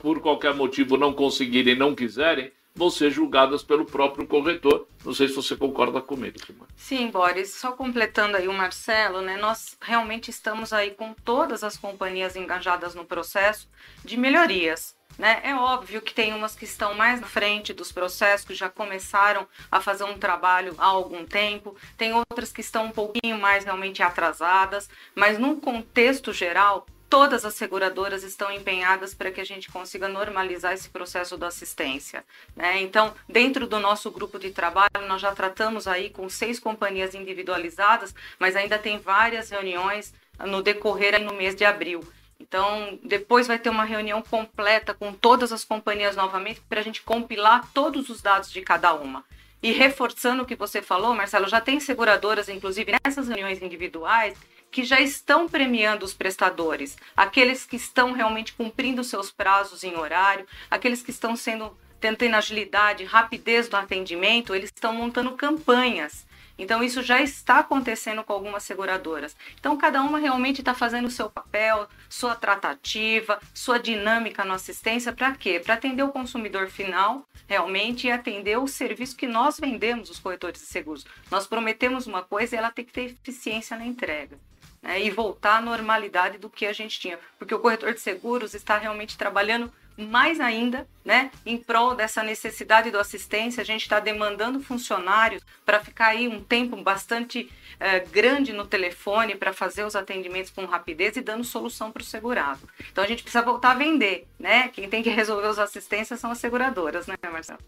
por qualquer motivo, não conseguirem, não quiserem, vão ser julgadas pelo próprio corretor. Não sei se você concorda comigo, Simone. Sim, Boris. Só completando aí o Marcelo, né? Nós realmente estamos aí com todas as companhias engajadas no processo de melhorias. Né? É óbvio que tem umas que estão mais na frente dos processos, que já começaram a fazer um trabalho há algum tempo, tem outras que estão um pouquinho mais realmente atrasadas, mas num contexto geral, todas as seguradoras estão empenhadas para que a gente consiga normalizar esse processo da assistência. Né? Então, dentro do nosso grupo de trabalho, nós já tratamos aí com seis companhias individualizadas, mas ainda tem várias reuniões no decorrer no mês de abril. Então, depois vai ter uma reunião completa com todas as companhias novamente para a gente compilar todos os dados de cada uma. E reforçando o que você falou, Marcelo, já tem seguradoras, inclusive nessas reuniões individuais, que já estão premiando os prestadores, aqueles que estão realmente cumprindo seus prazos em horário, aqueles que estão sendo tentando agilidade, rapidez do atendimento, eles estão montando campanhas então, isso já está acontecendo com algumas seguradoras. Então, cada uma realmente está fazendo o seu papel, sua tratativa, sua dinâmica na assistência, para quê? Para atender o consumidor final, realmente, e atender o serviço que nós vendemos, os corretores de seguros. Nós prometemos uma coisa e ela tem que ter eficiência na entrega. Né? E voltar à normalidade do que a gente tinha. Porque o corretor de seguros está realmente trabalhando mais ainda, né, em prol dessa necessidade do assistência, a gente está demandando funcionários para ficar aí um tempo bastante é, grande no telefone para fazer os atendimentos com rapidez e dando solução para o segurado. Então a gente precisa voltar a vender, né? Quem tem que resolver as assistências são as seguradoras, né, Marcelo?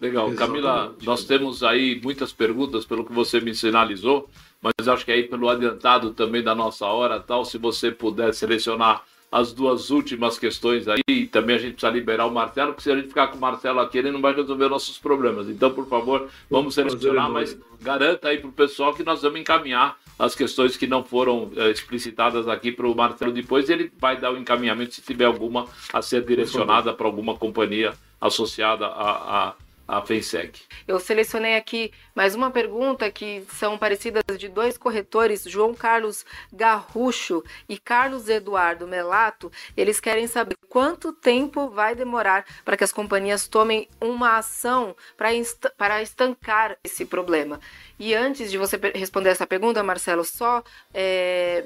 Legal, Exatamente. Camila, nós temos aí muitas perguntas pelo que você me sinalizou, mas acho que aí pelo adiantado também da nossa hora, tal, se você puder selecionar as duas últimas questões aí. Também a gente precisa liberar o Marcelo, porque se a gente ficar com o Marcelo aqui, ele não vai resolver nossos problemas. Então, por favor, vamos selecionar, mas garanta aí para o pessoal que nós vamos encaminhar as questões que não foram é, explicitadas aqui para o Marcelo depois. Ele vai dar o encaminhamento se tiver alguma a ser direcionada para alguma companhia associada a, a a FENSEC. Eu selecionei aqui mais uma pergunta que são parecidas de dois corretores, João Carlos Garrucho e Carlos Eduardo Melato. Eles querem saber quanto tempo vai demorar para que as companhias tomem uma ação para estancar esse problema. E antes de você responder essa pergunta, Marcelo, só é,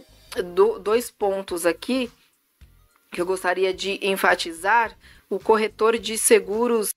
do, dois pontos aqui que eu gostaria de enfatizar. O corretor de seguros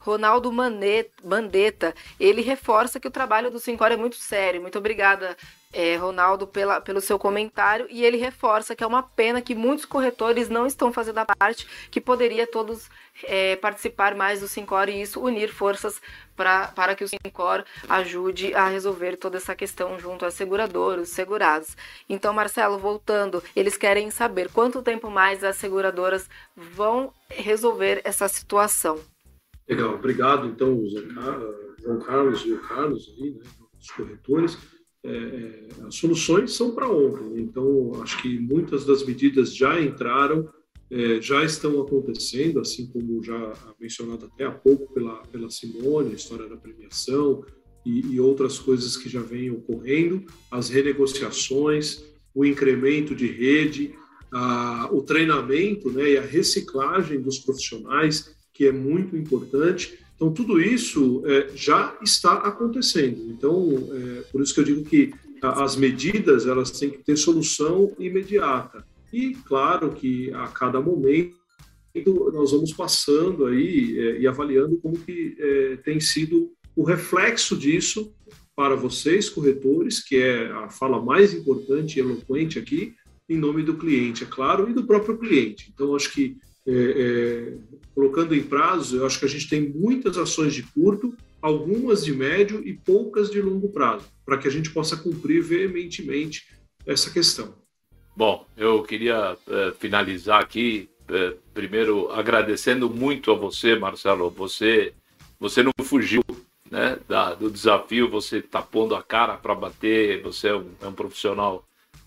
Ronaldo Mandetta, ele reforça que o trabalho do Sincor é muito sério. Muito obrigada, é, Ronaldo, pela, pelo seu comentário. E ele reforça que é uma pena que muitos corretores não estão fazendo a parte, que poderia todos é, participar mais do Sincor e isso unir forças pra, para que o Sincor ajude a resolver toda essa questão junto às seguradoras, segurados. Então, Marcelo, voltando, eles querem saber quanto tempo mais as seguradoras vão resolver essa situação. Legal, obrigado então, João Carlos e o Carlos, aí, né, os corretores. É, é, as soluções são para ontem, então acho que muitas das medidas já entraram, é, já estão acontecendo, assim como já mencionado até há pouco pela, pela Simone, a história da premiação e, e outras coisas que já vêm ocorrendo, as renegociações, o incremento de rede, a, o treinamento né, e a reciclagem dos profissionais que é muito importante. Então, tudo isso é, já está acontecendo. Então, é, por isso que eu digo que as medidas elas têm que ter solução imediata. E, claro, que a cada momento nós vamos passando aí é, e avaliando como que é, tem sido o reflexo disso para vocês, corretores, que é a fala mais importante e eloquente aqui, em nome do cliente, é claro, e do próprio cliente. Então, acho que é, é, colocando em prazo, eu acho que a gente tem muitas ações de curto, algumas de médio e poucas de longo prazo, para que a gente possa cumprir veementemente essa questão. Bom, eu queria é, finalizar aqui, é, primeiro agradecendo muito a você, Marcelo. Você, você não fugiu né, da, do desafio, você está pondo a cara para bater, você é um, é um, profissional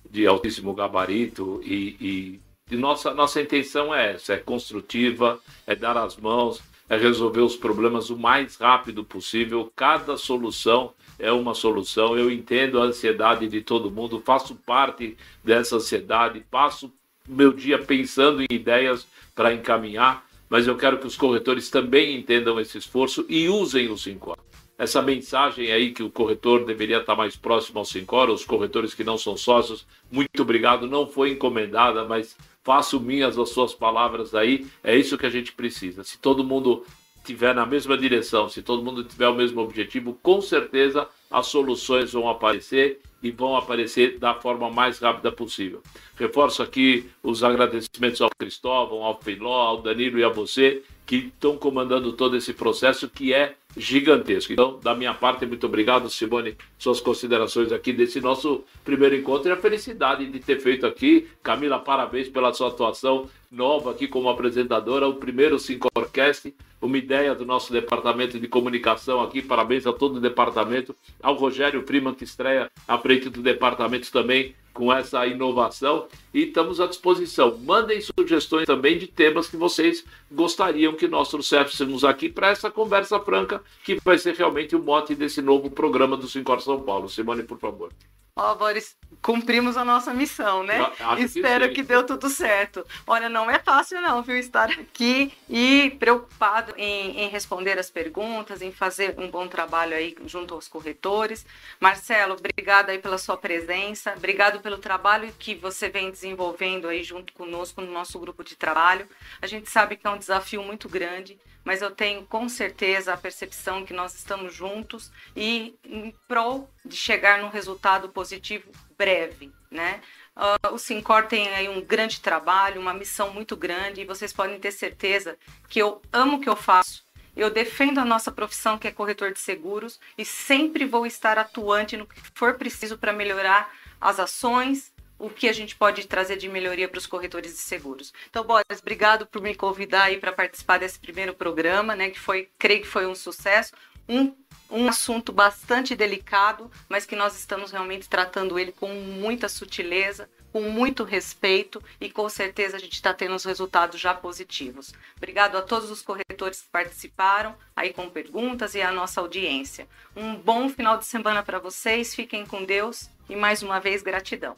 de altíssimo gabarito e, e e nossa, nossa intenção é essa: é construtiva, é dar as mãos, é resolver os problemas o mais rápido possível. Cada solução é uma solução. Eu entendo a ansiedade de todo mundo, faço parte dessa ansiedade, passo meu dia pensando em ideias para encaminhar, mas eu quero que os corretores também entendam esse esforço e usem o 5 essa mensagem aí que o corretor deveria estar mais próximo ao Sincor, os corretores que não são sócios, muito obrigado, não foi encomendada, mas faço minhas as suas palavras aí, é isso que a gente precisa. Se todo mundo tiver na mesma direção, se todo mundo tiver o mesmo objetivo, com certeza as soluções vão aparecer e vão aparecer da forma mais rápida possível. Reforço aqui os agradecimentos ao Cristóvão, ao Filó, ao Danilo e a você que estão comandando todo esse processo que é gigantesco. Então, da minha parte, muito obrigado, Simone, suas considerações aqui desse nosso primeiro encontro e a felicidade de ter feito aqui. Camila, parabéns pela sua atuação nova aqui como apresentadora, o primeiro Orquestre, uma ideia do nosso departamento de comunicação aqui. Parabéns a todo o departamento, ao Rogério Freeman, que estreia à frente do departamento também com essa inovação e estamos à disposição. Mandem sugestões também de temas que vocês gostariam que nós trouxéssemos aqui para essa conversa franca, que vai ser realmente o mote desse novo programa do Sincor São Paulo. Simone, por favor. Ó, oh, Boris, cumprimos a nossa missão, né? Espero que, que, deu tudo certo. Olha, não é fácil não, viu, estar aqui e preocupado em, em, responder as perguntas, em fazer um bom trabalho aí junto aos corretores. Marcelo, obrigado aí pela sua presença, obrigado pelo trabalho que você vem desenvolvendo aí junto conosco no nosso grupo de trabalho. A gente sabe que é um desafio muito grande, mas eu tenho com certeza a percepção que nós estamos juntos e em prol de chegar num resultado positivo breve, né? Uh, o Sincor tem aí um grande trabalho, uma missão muito grande e vocês podem ter certeza que eu amo o que eu faço. Eu defendo a nossa profissão, que é corretor de seguros, e sempre vou estar atuante no que for preciso para melhorar as ações o que a gente pode trazer de melhoria para os corretores de seguros. Então, Boris, obrigado por me convidar aí para participar desse primeiro programa, né, que foi, creio que foi um sucesso. Um, um assunto bastante delicado, mas que nós estamos realmente tratando ele com muita sutileza, com muito respeito e com certeza a gente está tendo os resultados já positivos. Obrigado a todos os corretores que participaram aí com perguntas e a nossa audiência. Um bom final de semana para vocês, fiquem com Deus e mais uma vez gratidão.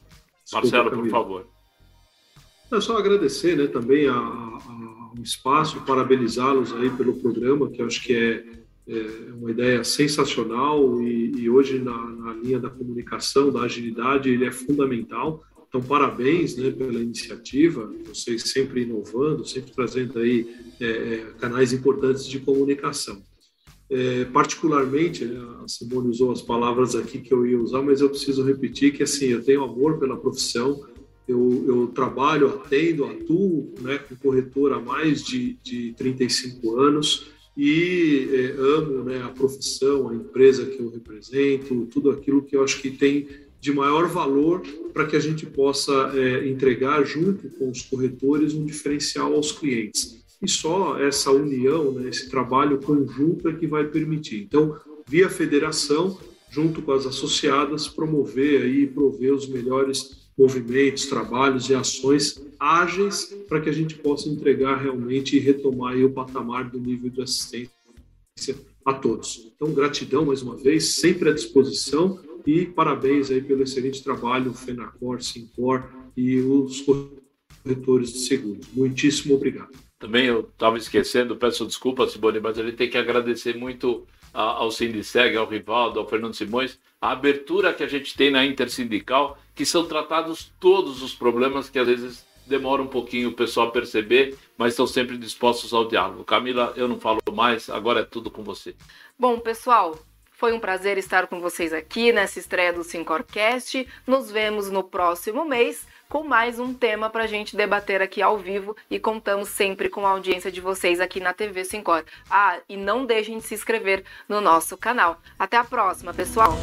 Marcelo, por favor. É só agradecer né, também ao espaço, parabenizá-los aí pelo programa, que eu acho que é, é uma ideia sensacional e, e hoje na, na, linha da comunicação, da agilidade, ele é fundamental. Então, parabéns né, pela iniciativa, vocês sempre inovando, sempre trazendo aí é, é canais importantes de comunicação. É, particularmente, né, a Simone usou as palavras aqui que eu ia usar, mas eu preciso repetir que assim, eu tenho amor pela profissão, eu, eu trabalho, atendo, atuo né, com corretor há mais de, de 35 anos e é, amo né, a profissão, a empresa que eu represento, tudo aquilo que eu acho que tem de maior valor para que a gente possa é, entregar junto com os corretores um diferencial aos clientes. E só essa união, né, esse trabalho conjunto é que vai permitir. Então, via federação, junto com as associadas, promover aí, prover os melhores movimentos, trabalhos e ações ágeis para que a gente possa entregar realmente e retomar o patamar do nível de assistência a todos. Então, gratidão mais uma vez, sempre à disposição e parabéns aí pelo excelente trabalho, FENACOR, SINCOR e os corretores de seguros. Muitíssimo obrigado. Também eu estava esquecendo, peço desculpas, Simone, mas a gente tem que agradecer muito ao Sindiceg, ao Rivaldo, ao Fernando Simões, a abertura que a gente tem na intersindical, que são tratados todos os problemas que às vezes demora um pouquinho o pessoal perceber, mas estão sempre dispostos ao diálogo. Camila, eu não falo mais, agora é tudo com você. Bom, pessoal, foi um prazer estar com vocês aqui nessa estreia do Sincorcast. Nos vemos no próximo mês com mais um tema para a gente debater aqui ao vivo e contamos sempre com a audiência de vocês aqui na TV Sincor. Ah, e não deixem de se inscrever no nosso canal. Até a próxima, pessoal!